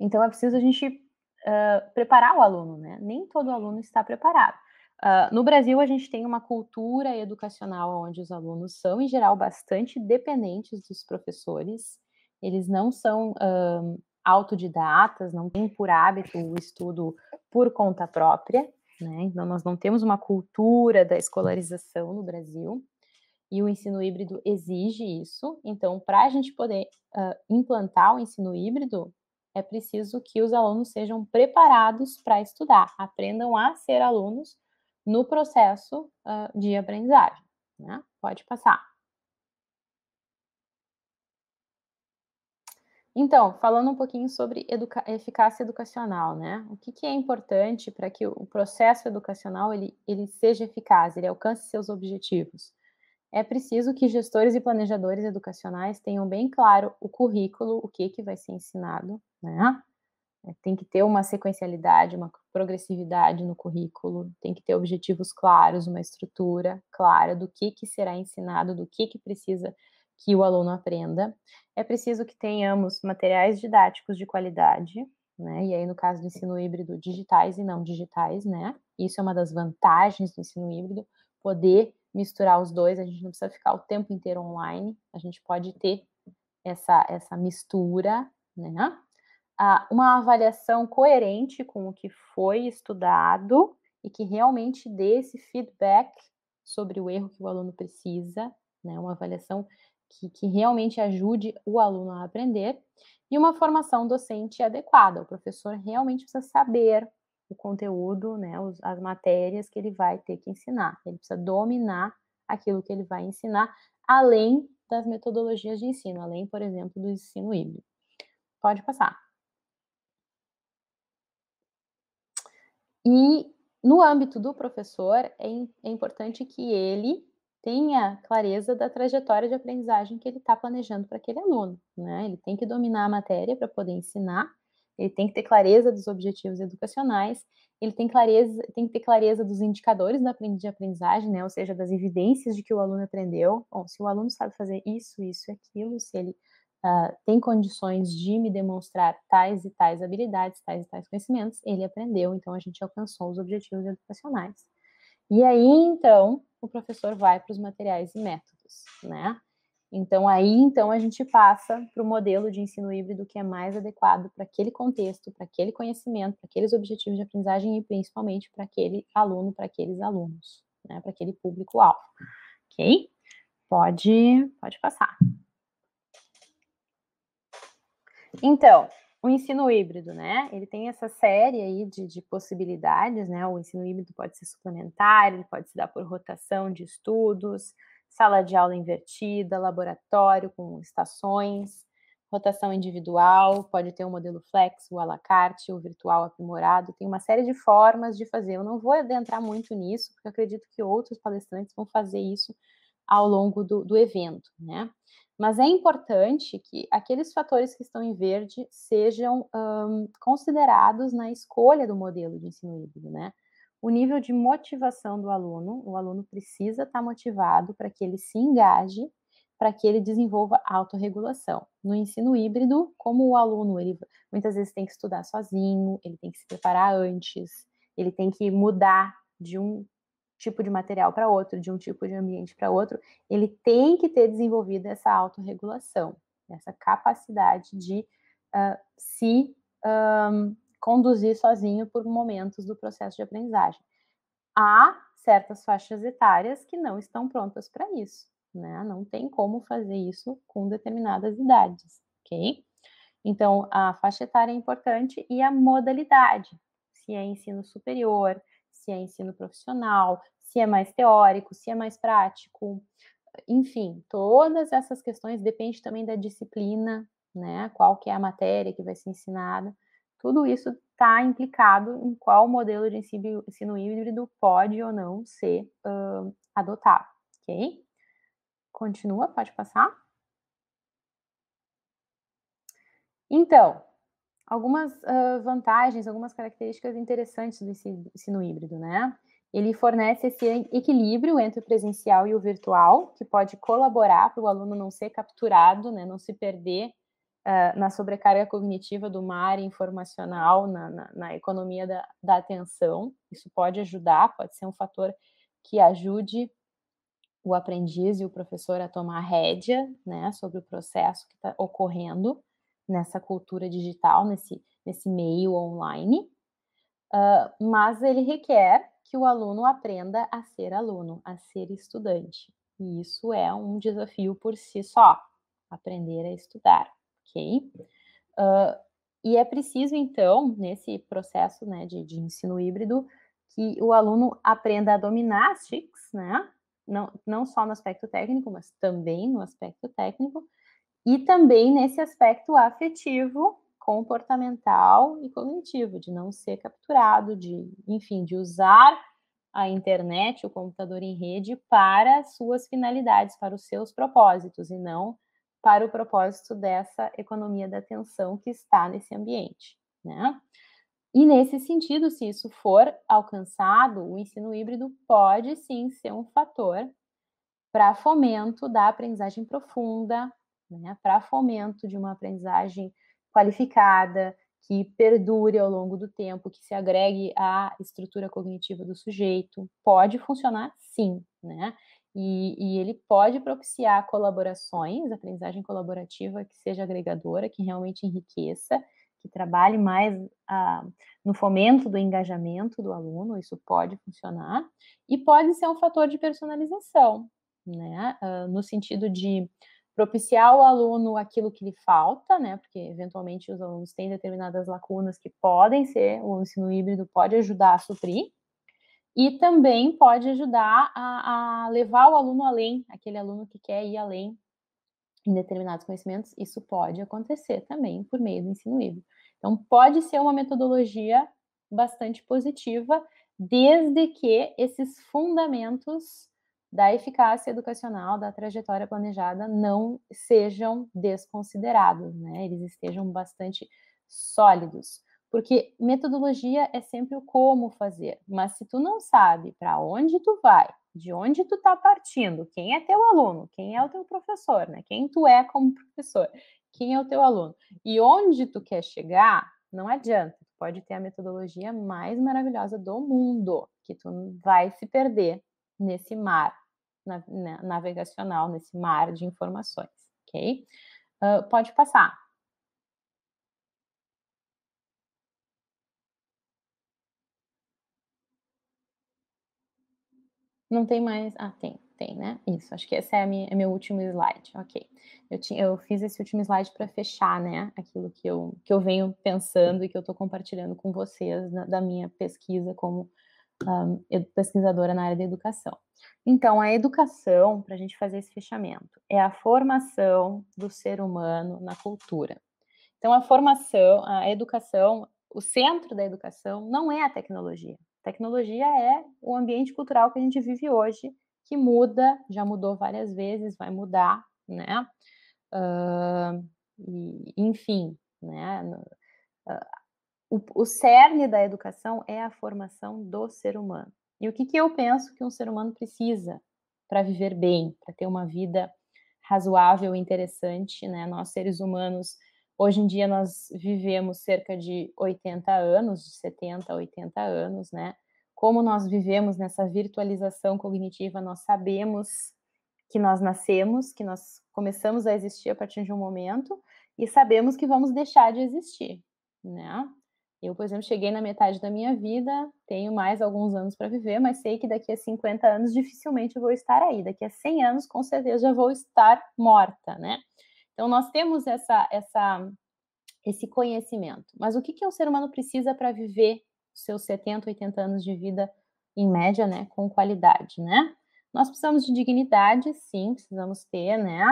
Então é preciso a gente uh, preparar o aluno, né? Nem todo aluno está preparado. Uh, no Brasil, a gente tem uma cultura educacional onde os alunos são, em geral, bastante dependentes dos professores, eles não são uh, autodidatas, não têm por hábito o estudo por conta própria, né? Então, nós não temos uma cultura da escolarização no Brasil, e o ensino híbrido exige isso. Então, para a gente poder uh, implantar o ensino híbrido, é preciso que os alunos sejam preparados para estudar, aprendam a ser alunos no processo uh, de aprendizagem. Né? Pode passar. Então, falando um pouquinho sobre educa eficácia educacional, né? O que, que é importante para que o processo educacional ele, ele seja eficaz, ele alcance seus objetivos? É preciso que gestores e planejadores educacionais tenham bem claro o currículo, o que, que vai ser ensinado, né? É, tem que ter uma sequencialidade, uma progressividade no currículo, tem que ter objetivos claros, uma estrutura clara do que, que será ensinado, do que, que precisa que o aluno aprenda. É preciso que tenhamos materiais didáticos de qualidade, né? E aí, no caso do ensino híbrido, digitais e não digitais, né? Isso é uma das vantagens do ensino híbrido, poder misturar os dois, a gente não precisa ficar o tempo inteiro online, a gente pode ter essa, essa mistura, né? Uma avaliação coerente com o que foi estudado e que realmente dê esse feedback sobre o erro que o aluno precisa, né? Uma avaliação que, que realmente ajude o aluno a aprender, e uma formação docente adequada. O professor realmente precisa saber o conteúdo, né, as matérias que ele vai ter que ensinar. Ele precisa dominar aquilo que ele vai ensinar, além das metodologias de ensino, além, por exemplo, do ensino híbrido. Pode passar. E no âmbito do professor, é, é importante que ele tenha clareza da trajetória de aprendizagem que ele está planejando para aquele aluno, né? Ele tem que dominar a matéria para poder ensinar, ele tem que ter clareza dos objetivos educacionais, ele tem clareza, tem que ter clareza dos indicadores da de aprendizagem, né? Ou seja, das evidências de que o aluno aprendeu. Bom, se o aluno sabe fazer isso, isso e aquilo, se ele uh, tem condições de me demonstrar tais e tais habilidades, tais e tais conhecimentos, ele aprendeu, então a gente alcançou os objetivos educacionais. E aí, então, o professor vai para os materiais e métodos, né? Então, aí, então, a gente passa para o modelo de ensino híbrido que é mais adequado para aquele contexto, para aquele conhecimento, para aqueles objetivos de aprendizagem e principalmente para aquele aluno, para aqueles alunos, né? Para aquele público-alvo. Ok? Pode, pode passar. Então, o ensino híbrido, né? Ele tem essa série aí de, de, possibilidades, né? O ensino híbrido pode ser suplementar, ele pode se dar por rotação de estudos, sala de aula invertida, laboratório com estações, rotação individual, pode ter um modelo flex, o à la carte, o virtual aprimorado, tem uma série de formas de fazer. Eu não vou adentrar muito nisso, porque acredito que outros palestrantes vão fazer isso ao longo do, do evento, né? Mas é importante que aqueles fatores que estão em verde sejam um, considerados na escolha do modelo de ensino híbrido, né? O nível de motivação do aluno, o aluno precisa estar motivado para que ele se engaje, para que ele desenvolva autorregulação. No ensino híbrido, como o aluno, ele muitas vezes tem que estudar sozinho, ele tem que se preparar antes, ele tem que mudar de um tipo de material para outro, de um tipo de ambiente para outro, ele tem que ter desenvolvido essa autorregulação, essa capacidade de uh, se um, conduzir sozinho por momentos do processo de aprendizagem. Há certas faixas etárias que não estão prontas para isso, né? Não tem como fazer isso com determinadas idades, ok? Então, a faixa etária é importante e a modalidade, se é ensino superior, se é ensino profissional, se é mais teórico, se é mais prático, enfim, todas essas questões depende também da disciplina, né? Qual que é a matéria que vai ser ensinada. Tudo isso está implicado em qual modelo de ensino, híbrido pode ou não ser uh, adotado, ok? Continua, pode passar. Então, algumas uh, vantagens, algumas características interessantes do ensino, ensino híbrido, né? Ele fornece esse equilíbrio entre o presencial e o virtual, que pode colaborar para o aluno não ser capturado, né, não se perder uh, na sobrecarga cognitiva do mar informacional, na, na, na economia da, da atenção. Isso pode ajudar, pode ser um fator que ajude o aprendiz e o professor a tomar rédea né, sobre o processo que está ocorrendo nessa cultura digital, nesse, nesse meio online, uh, mas ele requer que o aluno aprenda a ser aluno, a ser estudante. E isso é um desafio por si só, aprender a estudar, ok? Uh, e é preciso, então, nesse processo né, de, de ensino híbrido, que o aluno aprenda a dominar as TICs, né? Não, não só no aspecto técnico, mas também no aspecto técnico, e também nesse aspecto afetivo, comportamental e cognitivo, de não ser capturado, de, enfim, de usar a internet, o computador em rede para suas finalidades, para os seus propósitos e não para o propósito dessa economia da atenção que está nesse ambiente, né? E nesse sentido, se isso for alcançado, o ensino híbrido pode sim ser um fator para fomento da aprendizagem profunda, né? para fomento de uma aprendizagem qualificada, que perdure ao longo do tempo, que se agregue à estrutura cognitiva do sujeito. Pode funcionar sim, né? E, e, ele pode propiciar colaborações, aprendizagem colaborativa que seja agregadora, que realmente enriqueça, que trabalhe mais ah, no fomento do engajamento do aluno, isso pode funcionar, e pode ser um fator de personalização, né? Ah, no sentido de propiciar ao aluno aquilo que lhe falta, né? Porque eventualmente os alunos têm determinadas lacunas que podem ser, o ensino híbrido pode ajudar a suprir, e também pode ajudar a, a levar o aluno além, aquele aluno que quer ir além em determinados conhecimentos, isso pode acontecer também por meio do ensino híbrido. Então, pode ser uma metodologia bastante positiva, desde que esses fundamentos da eficácia educacional, da trajetória planejada, não sejam desconsiderados, né? Eles estejam bastante sólidos. Porque metodologia é sempre o como fazer, mas se tu não sabe para onde tu vai, de onde tu está partindo, quem é teu aluno, quem é o teu professor, né? Quem tu é como professor, quem é o teu aluno e onde tu quer chegar, não adianta. Tu pode ter a metodologia mais maravilhosa do mundo, que tu vai se perder nesse mar navegacional, nesse mar de informações, ok? Uh, pode passar. Não tem mais. Ah, tem, tem, né? Isso, acho que esse é, minha, é meu último slide. Ok. Eu, tinha, eu fiz esse último slide para fechar, né? Aquilo que eu, que eu venho pensando e que eu estou compartilhando com vocês na, da minha pesquisa como um, pesquisadora na área da educação. Então, a educação, para a gente fazer esse fechamento, é a formação do ser humano na cultura. Então, a formação, a educação, o centro da educação não é a tecnologia. A tecnologia é o ambiente cultural que a gente vive hoje, que muda, já mudou várias vezes, vai mudar, né? Uh, e, enfim, né? Uh, o, o cerne da educação é a formação do ser humano. E o que, que eu penso que um ser humano precisa para viver bem, para ter uma vida razoável interessante, né? Nós, seres humanos, hoje em dia nós vivemos cerca de 80 anos, de 70 a 80 anos, né? Como nós vivemos nessa virtualização cognitiva, nós sabemos que nós nascemos, que nós começamos a existir a partir de um momento e sabemos que vamos deixar de existir, né? Eu, por exemplo, cheguei na metade da minha vida, tenho mais alguns anos para viver, mas sei que daqui a 50 anos dificilmente eu vou estar aí. Daqui a 100 anos, com certeza, já vou estar morta, né? Então, nós temos essa, essa, esse conhecimento. Mas o que, que o ser humano precisa para viver seus 70, 80 anos de vida, em média, né, com qualidade, né? Nós precisamos de dignidade, sim, precisamos ter, né,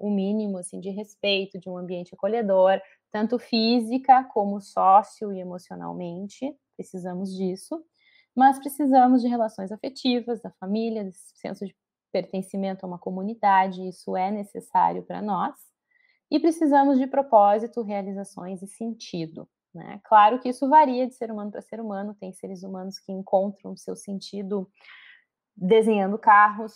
o mínimo, assim, de respeito, de um ambiente acolhedor, tanto física como sócio e emocionalmente, precisamos disso, mas precisamos de relações afetivas, da família, desse senso de pertencimento a uma comunidade, isso é necessário para nós, e precisamos de propósito, realizações e sentido. Né? Claro que isso varia de ser humano para ser humano, tem seres humanos que encontram seu sentido desenhando carros,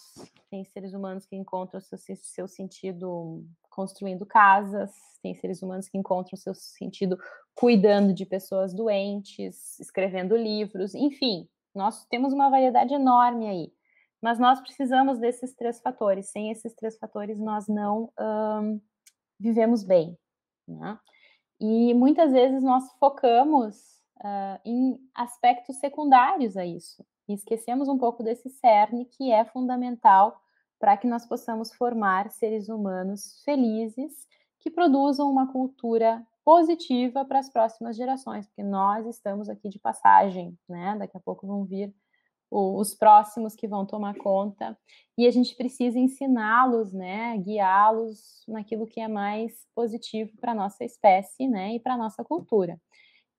tem seres humanos que encontram seu, seu sentido construindo casas, tem seres humanos que encontram seu sentido cuidando de pessoas doentes, escrevendo livros, enfim, nós temos uma variedade enorme aí. Mas nós precisamos desses três fatores. Sem esses três fatores, nós não um, vivemos bem. Né? E muitas vezes nós focamos uh, em aspectos secundários a isso. E esquecemos um pouco desse cerne que é fundamental para que nós possamos formar seres humanos felizes que produzam uma cultura positiva para as próximas gerações, porque nós estamos aqui de passagem, né? Daqui a pouco vão vir os próximos que vão tomar conta, e a gente precisa ensiná-los, né, guiá-los naquilo que é mais positivo para nossa espécie, né, e para nossa cultura.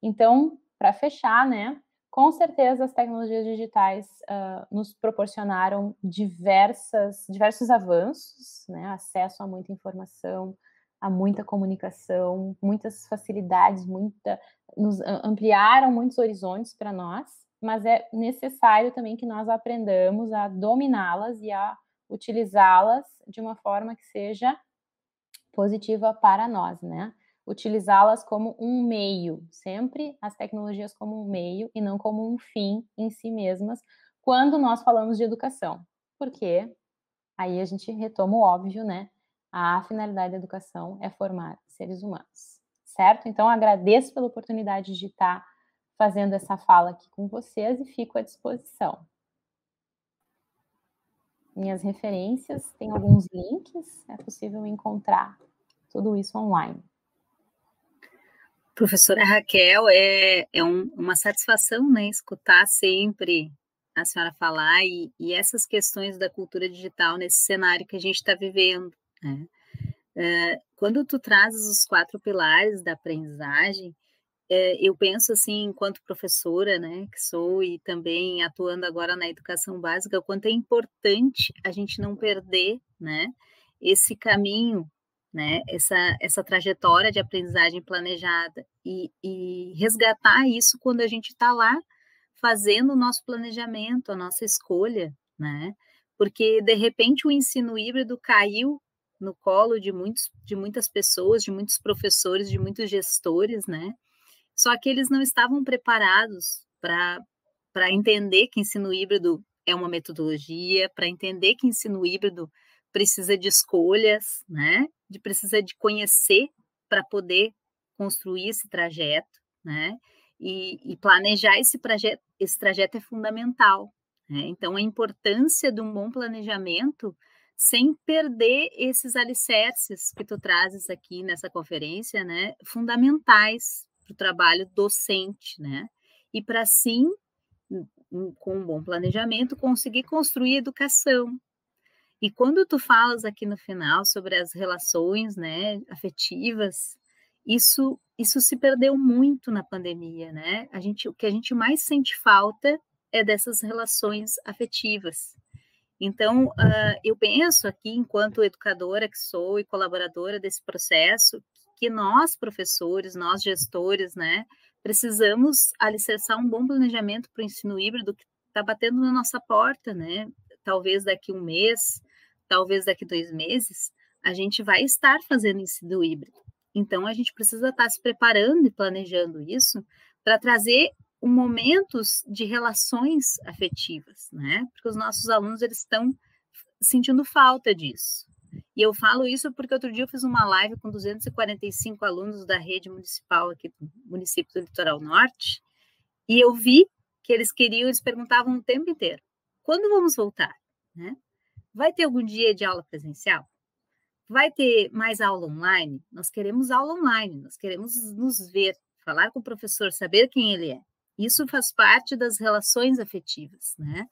Então, para fechar, né, com certeza as tecnologias digitais uh, nos proporcionaram diversas, diversos avanços, né, acesso a muita informação, a muita comunicação, muitas facilidades, muita, nos ampliaram muitos horizontes para nós, mas é necessário também que nós aprendamos a dominá-las e a utilizá-las de uma forma que seja positiva para nós, né? Utilizá-las como um meio, sempre as tecnologias como um meio e não como um fim em si mesmas, quando nós falamos de educação. Porque aí a gente retoma o óbvio, né? A finalidade da educação é formar seres humanos, certo? Então agradeço pela oportunidade de estar fazendo essa fala aqui com vocês e fico à disposição. Minhas referências, tem alguns links, é possível encontrar tudo isso online. Professora Raquel, é, é um, uma satisfação né, escutar sempre a senhora falar e, e, essas questões da cultura digital nesse cenário que a gente está vivendo. Né? É, quando tu trazes os quatro pilares da aprendizagem, é, eu penso assim, enquanto professora, né, que sou e também atuando agora na educação básica, o quanto é importante a gente não perder, né, esse caminho, né, essa, essa trajetória de aprendizagem planejada e, e resgatar isso quando a gente está lá fazendo o nosso planejamento, a nossa escolha, né, porque de repente o ensino híbrido caiu no colo de muitos, de muitas pessoas, de muitos professores, de muitos gestores, né, só que eles não estavam preparados para entender que ensino híbrido é uma metodologia, para entender que ensino híbrido precisa de escolhas, né? De precisa de conhecer para poder construir esse trajeto, né? E, e, planejar esse trajeto, esse trajeto é fundamental. Né? Então, a importância de um bom planejamento sem perder esses alicerces que tu trazes aqui nessa conferência, né? Fundamentais para o trabalho docente, né? E para assim, com um bom planejamento, conseguir construir educação. E quando tu falas aqui no final sobre as relações, né, afetivas, isso isso se perdeu muito na pandemia, né? A gente o que a gente mais sente falta é dessas relações afetivas. Então, uh, eu penso aqui, enquanto educadora que sou e colaboradora desse processo, que nós, professores, nós gestores, né, precisamos alicerçar um bom planejamento para o ensino híbrido que está batendo na nossa porta, né? Talvez daqui um mês, talvez daqui dois meses, a gente vai estar fazendo ensino híbrido. Então, a gente precisa estar se preparando e planejando isso para trazer momentos de relações afetivas, né? Porque os nossos alunos eles estão sentindo falta disso. E eu falo isso porque outro dia eu fiz uma live com 245 alunos da rede municipal aqui do município do Litoral Norte, e eu vi que eles queriam, eles perguntavam o tempo inteiro: quando vamos voltar? Né? Vai ter algum dia de aula presencial? Vai ter mais aula online? Nós queremos aula online, nós queremos nos ver, falar com o professor, saber quem ele é. Isso faz parte das relações afetivas, né?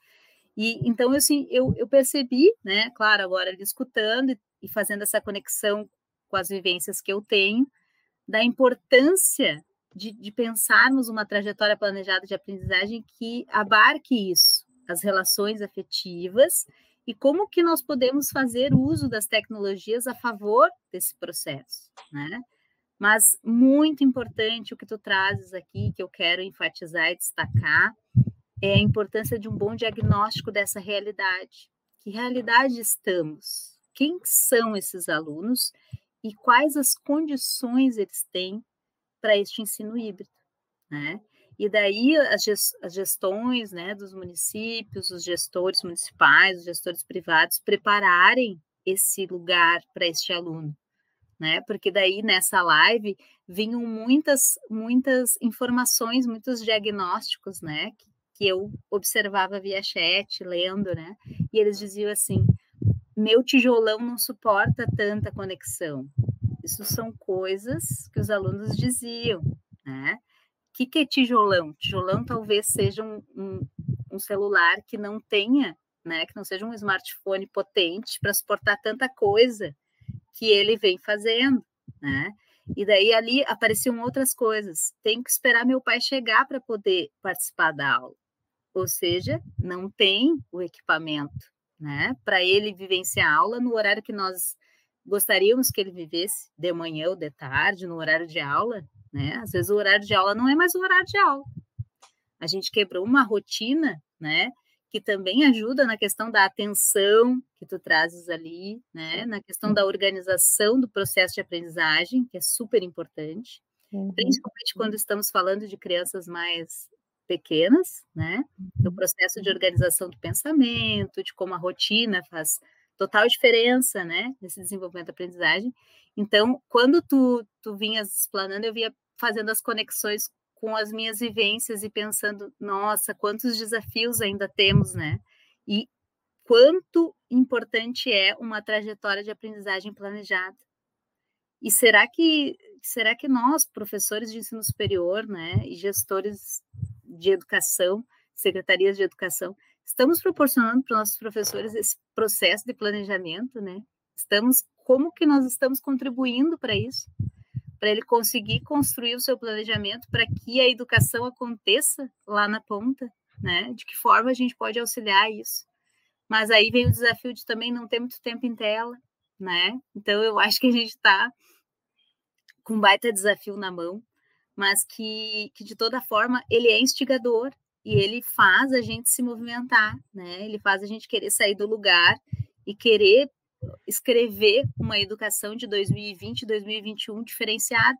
E então eu, assim, eu, eu percebi, né, claro, agora ele escutando e, fazendo essa conexão com as vivências que eu tenho, da importância de, de, pensarmos uma trajetória planejada de aprendizagem que abarque isso, as relações afetivas e como que nós podemos fazer uso das tecnologias a favor desse processo, né? Mas muito importante o que tu trazes aqui, que eu quero enfatizar e destacar, é a importância de um bom diagnóstico dessa realidade. Que realidade estamos? Quem são esses alunos e quais as condições eles têm para este ensino híbrido, né? E daí as gestões né, dos municípios, os gestores municipais, os gestores privados prepararem esse lugar para este aluno, né? Porque daí nessa live vinham muitas, muitas informações, muitos diagnósticos, né? Que que eu observava via chat, lendo, né? E eles diziam assim: meu tijolão não suporta tanta conexão. Isso são coisas que os alunos diziam, né? Que, que é tijolão? Tijolão talvez seja um, um, um celular que não tenha, né, que não seja um smartphone potente para suportar tanta coisa que ele vem fazendo, né? E daí ali apareciam outras coisas. Tenho que esperar meu pai chegar para poder participar da aula. Ou seja, não tem o equipamento, né? Para ele vivenciar a aula no horário que nós gostaríamos que ele vivesse, de manhã ou de tarde, no horário de aula, né? Às vezes o horário de aula não é mais o horário de aula. A gente quebrou uma rotina, né? Que também ajuda na questão da atenção que tu trazes ali, né? Na questão da organização do processo de aprendizagem, que é super importante, uhum. principalmente quando estamos falando de crianças mais pequenas, né? O uhum. processo de organização do pensamento, de como a rotina faz total diferença, né, nesse desenvolvimento da aprendizagem. Então, quando tu, tu vinhas explanando, eu via fazendo as conexões com as minhas vivências e pensando, nossa, quantos desafios ainda temos, né? E quanto importante é uma trajetória de aprendizagem planejada. E será que será que nós, professores de ensino superior, né, e gestores de educação, secretarias de educação, estamos proporcionando para os nossos professores esse processo de planejamento, né? Estamos, como que nós estamos contribuindo para isso? Para ele conseguir construir o seu planejamento para que a educação aconteça lá na ponta, né? De que forma a gente pode auxiliar isso? Mas aí vem o desafio de também não ter muito tempo em tela, né? Então eu acho que a gente está com um baita desafio na mão, mas que, que de toda forma ele é instigador, e ele faz a gente se movimentar, né? Ele faz a gente querer sair do lugar e querer escrever uma educação de 2020, 2021 diferenciada,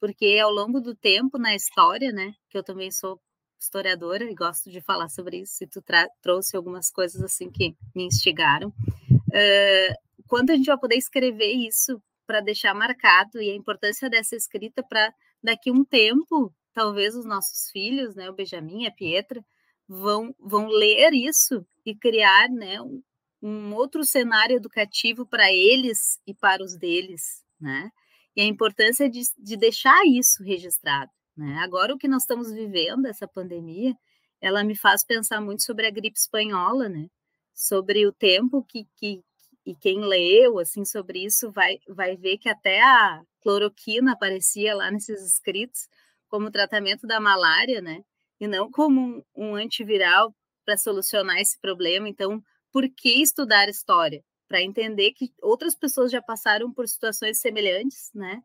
porque ao longo do tempo na história, né? Que eu também sou historiadora e gosto de falar sobre isso. E tu trouxe algumas coisas assim que me instigaram. Uh, quando a gente vai poder escrever isso para deixar marcado e a importância dessa escrita para daqui um tempo talvez os nossos filhos, né, o Benjamin, a Pietra, vão, vão ler isso e criar né, um, um outro cenário educativo para eles e para os deles, né? E a importância de, de deixar isso registrado, né? Agora o que nós estamos vivendo, essa pandemia, ela me faz pensar muito sobre a gripe espanhola, né? Sobre o tempo que, que e quem leu assim sobre isso vai vai ver que até a cloroquina aparecia lá nesses escritos como tratamento da malária, né? E não como um, um antiviral para solucionar esse problema. Então, por que estudar história? Para entender que outras pessoas já passaram por situações semelhantes, né?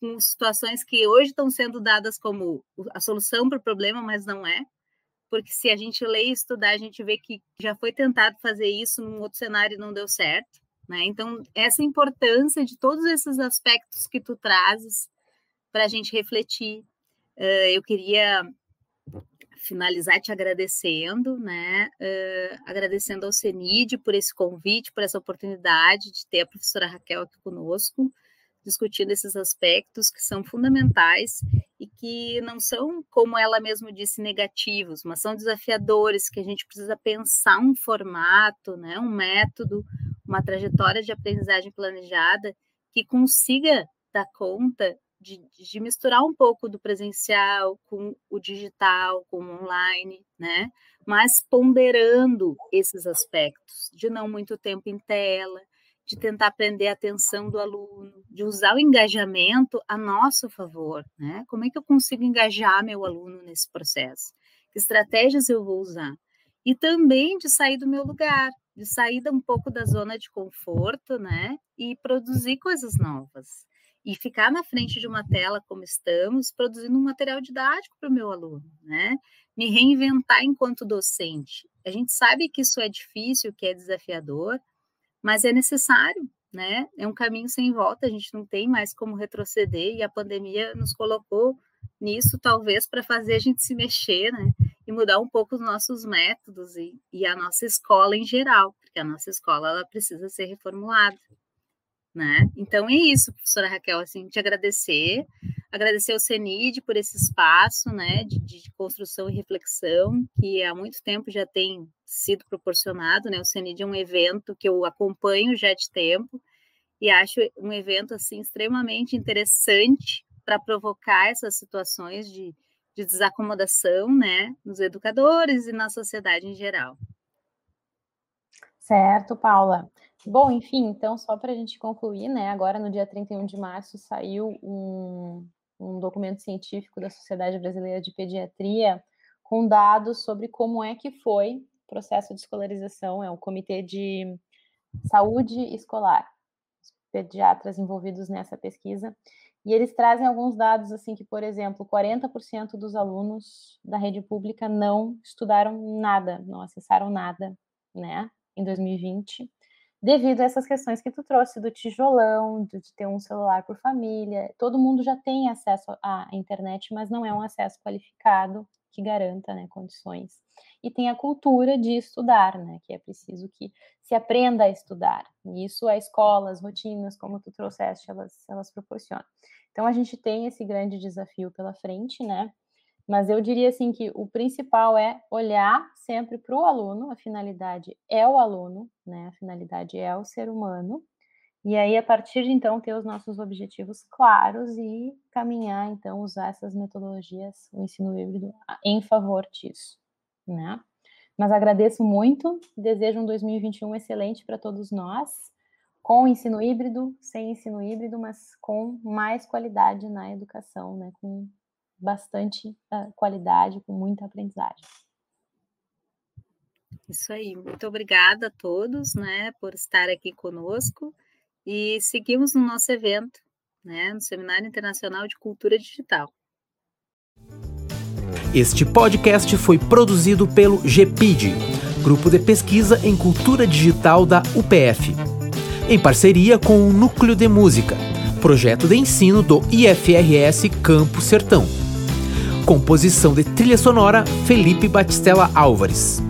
Com situações que hoje estão sendo dadas como a solução para o problema, mas não é. Porque se a gente lê e estudar, a gente vê que já foi tentado fazer isso num outro cenário e não deu certo. Né? Então, essa importância de todos esses aspectos que tu trazes para a gente refletir, eu queria finalizar te agradecendo, né? Uh, agradecendo ao CENID por esse convite, por essa oportunidade de ter a professora Raquel aqui conosco, discutindo esses aspectos que são fundamentais e que não são, como ela mesma disse, negativos, mas são desafiadores, que a gente precisa pensar um formato, né? um método, uma trajetória de aprendizagem planejada que consiga dar conta de, de, misturar um pouco do presencial com o digital, com o online, né? Mas ponderando esses aspectos, de não muito tempo em tela, de tentar prender a atenção do aluno, de usar o engajamento a nosso favor, né? Como é que eu consigo engajar meu aluno nesse processo? Que estratégias eu vou usar? E também de sair do meu lugar, de sair um pouco da zona de conforto, né? E produzir coisas novas e ficar na frente de uma tela como estamos, produzindo um material didático para o meu aluno, né? Me reinventar enquanto docente. A gente sabe que isso é difícil, que é desafiador, mas é necessário, né? É um caminho sem volta, a gente não tem mais como retroceder e a pandemia nos colocou nisso, talvez, para fazer a gente se mexer, né? E mudar um pouco os nossos métodos e, e a nossa escola em geral, porque a nossa escola ela precisa ser reformulada né? Então é isso, professora Raquel, assim, te agradecer, agradecer ao CENID por esse espaço, né, de, de, construção e reflexão, que há muito tempo já tem sido proporcionado, né, o CENID é um evento que eu acompanho já de tempo, e acho um evento, assim, extremamente interessante para provocar essas situações de, de desacomodação, né, nos educadores e na sociedade em geral. Certo, Paula. Bom, enfim, então, só para a gente concluir, né, agora no dia 31 de março saiu um, um documento científico da Sociedade Brasileira de Pediatria com dados sobre como é que foi o processo de escolarização, é o Comitê de Saúde Escolar, os pediatras envolvidos nessa pesquisa, e eles trazem alguns dados, assim, que, por exemplo, 40% dos alunos da rede pública não estudaram nada, não acessaram nada, né, em 2020, devido a essas questões que tu trouxe do tijolão, de ter um celular por família. Todo mundo já tem acesso à internet, mas não é um acesso qualificado que garanta né, condições. E tem a cultura de estudar, né, que é preciso que se aprenda a estudar. E isso a escola, as rotinas, como tu trouxeste, elas, elas proporcionam. Então a gente tem esse grande desafio pela frente, né? Mas eu diria assim que o principal é olhar sempre para o aluno, a finalidade é o aluno, né? A finalidade é o ser humano. E aí, a partir de então, ter os nossos objetivos claros e caminhar, então, usar essas metodologias, o ensino híbrido, em favor disso, né? Mas agradeço muito, desejo um 2021 excelente para todos nós, com ensino híbrido, sem ensino híbrido, mas com mais qualidade na educação, né? Com bastante uh, qualidade, com muita aprendizagem. Isso aí, muito obrigada a todos, né, por estar aqui conosco e seguimos no nosso evento, né, no Seminário Internacional de Cultura Digital. Este podcast foi produzido pelo GPID, Grupo de Pesquisa em Cultura Digital da UPF, em parceria com o Núcleo de Música, projeto de ensino do IFRS Campo Sertão. Composição de trilha sonora Felipe Batistella Álvares.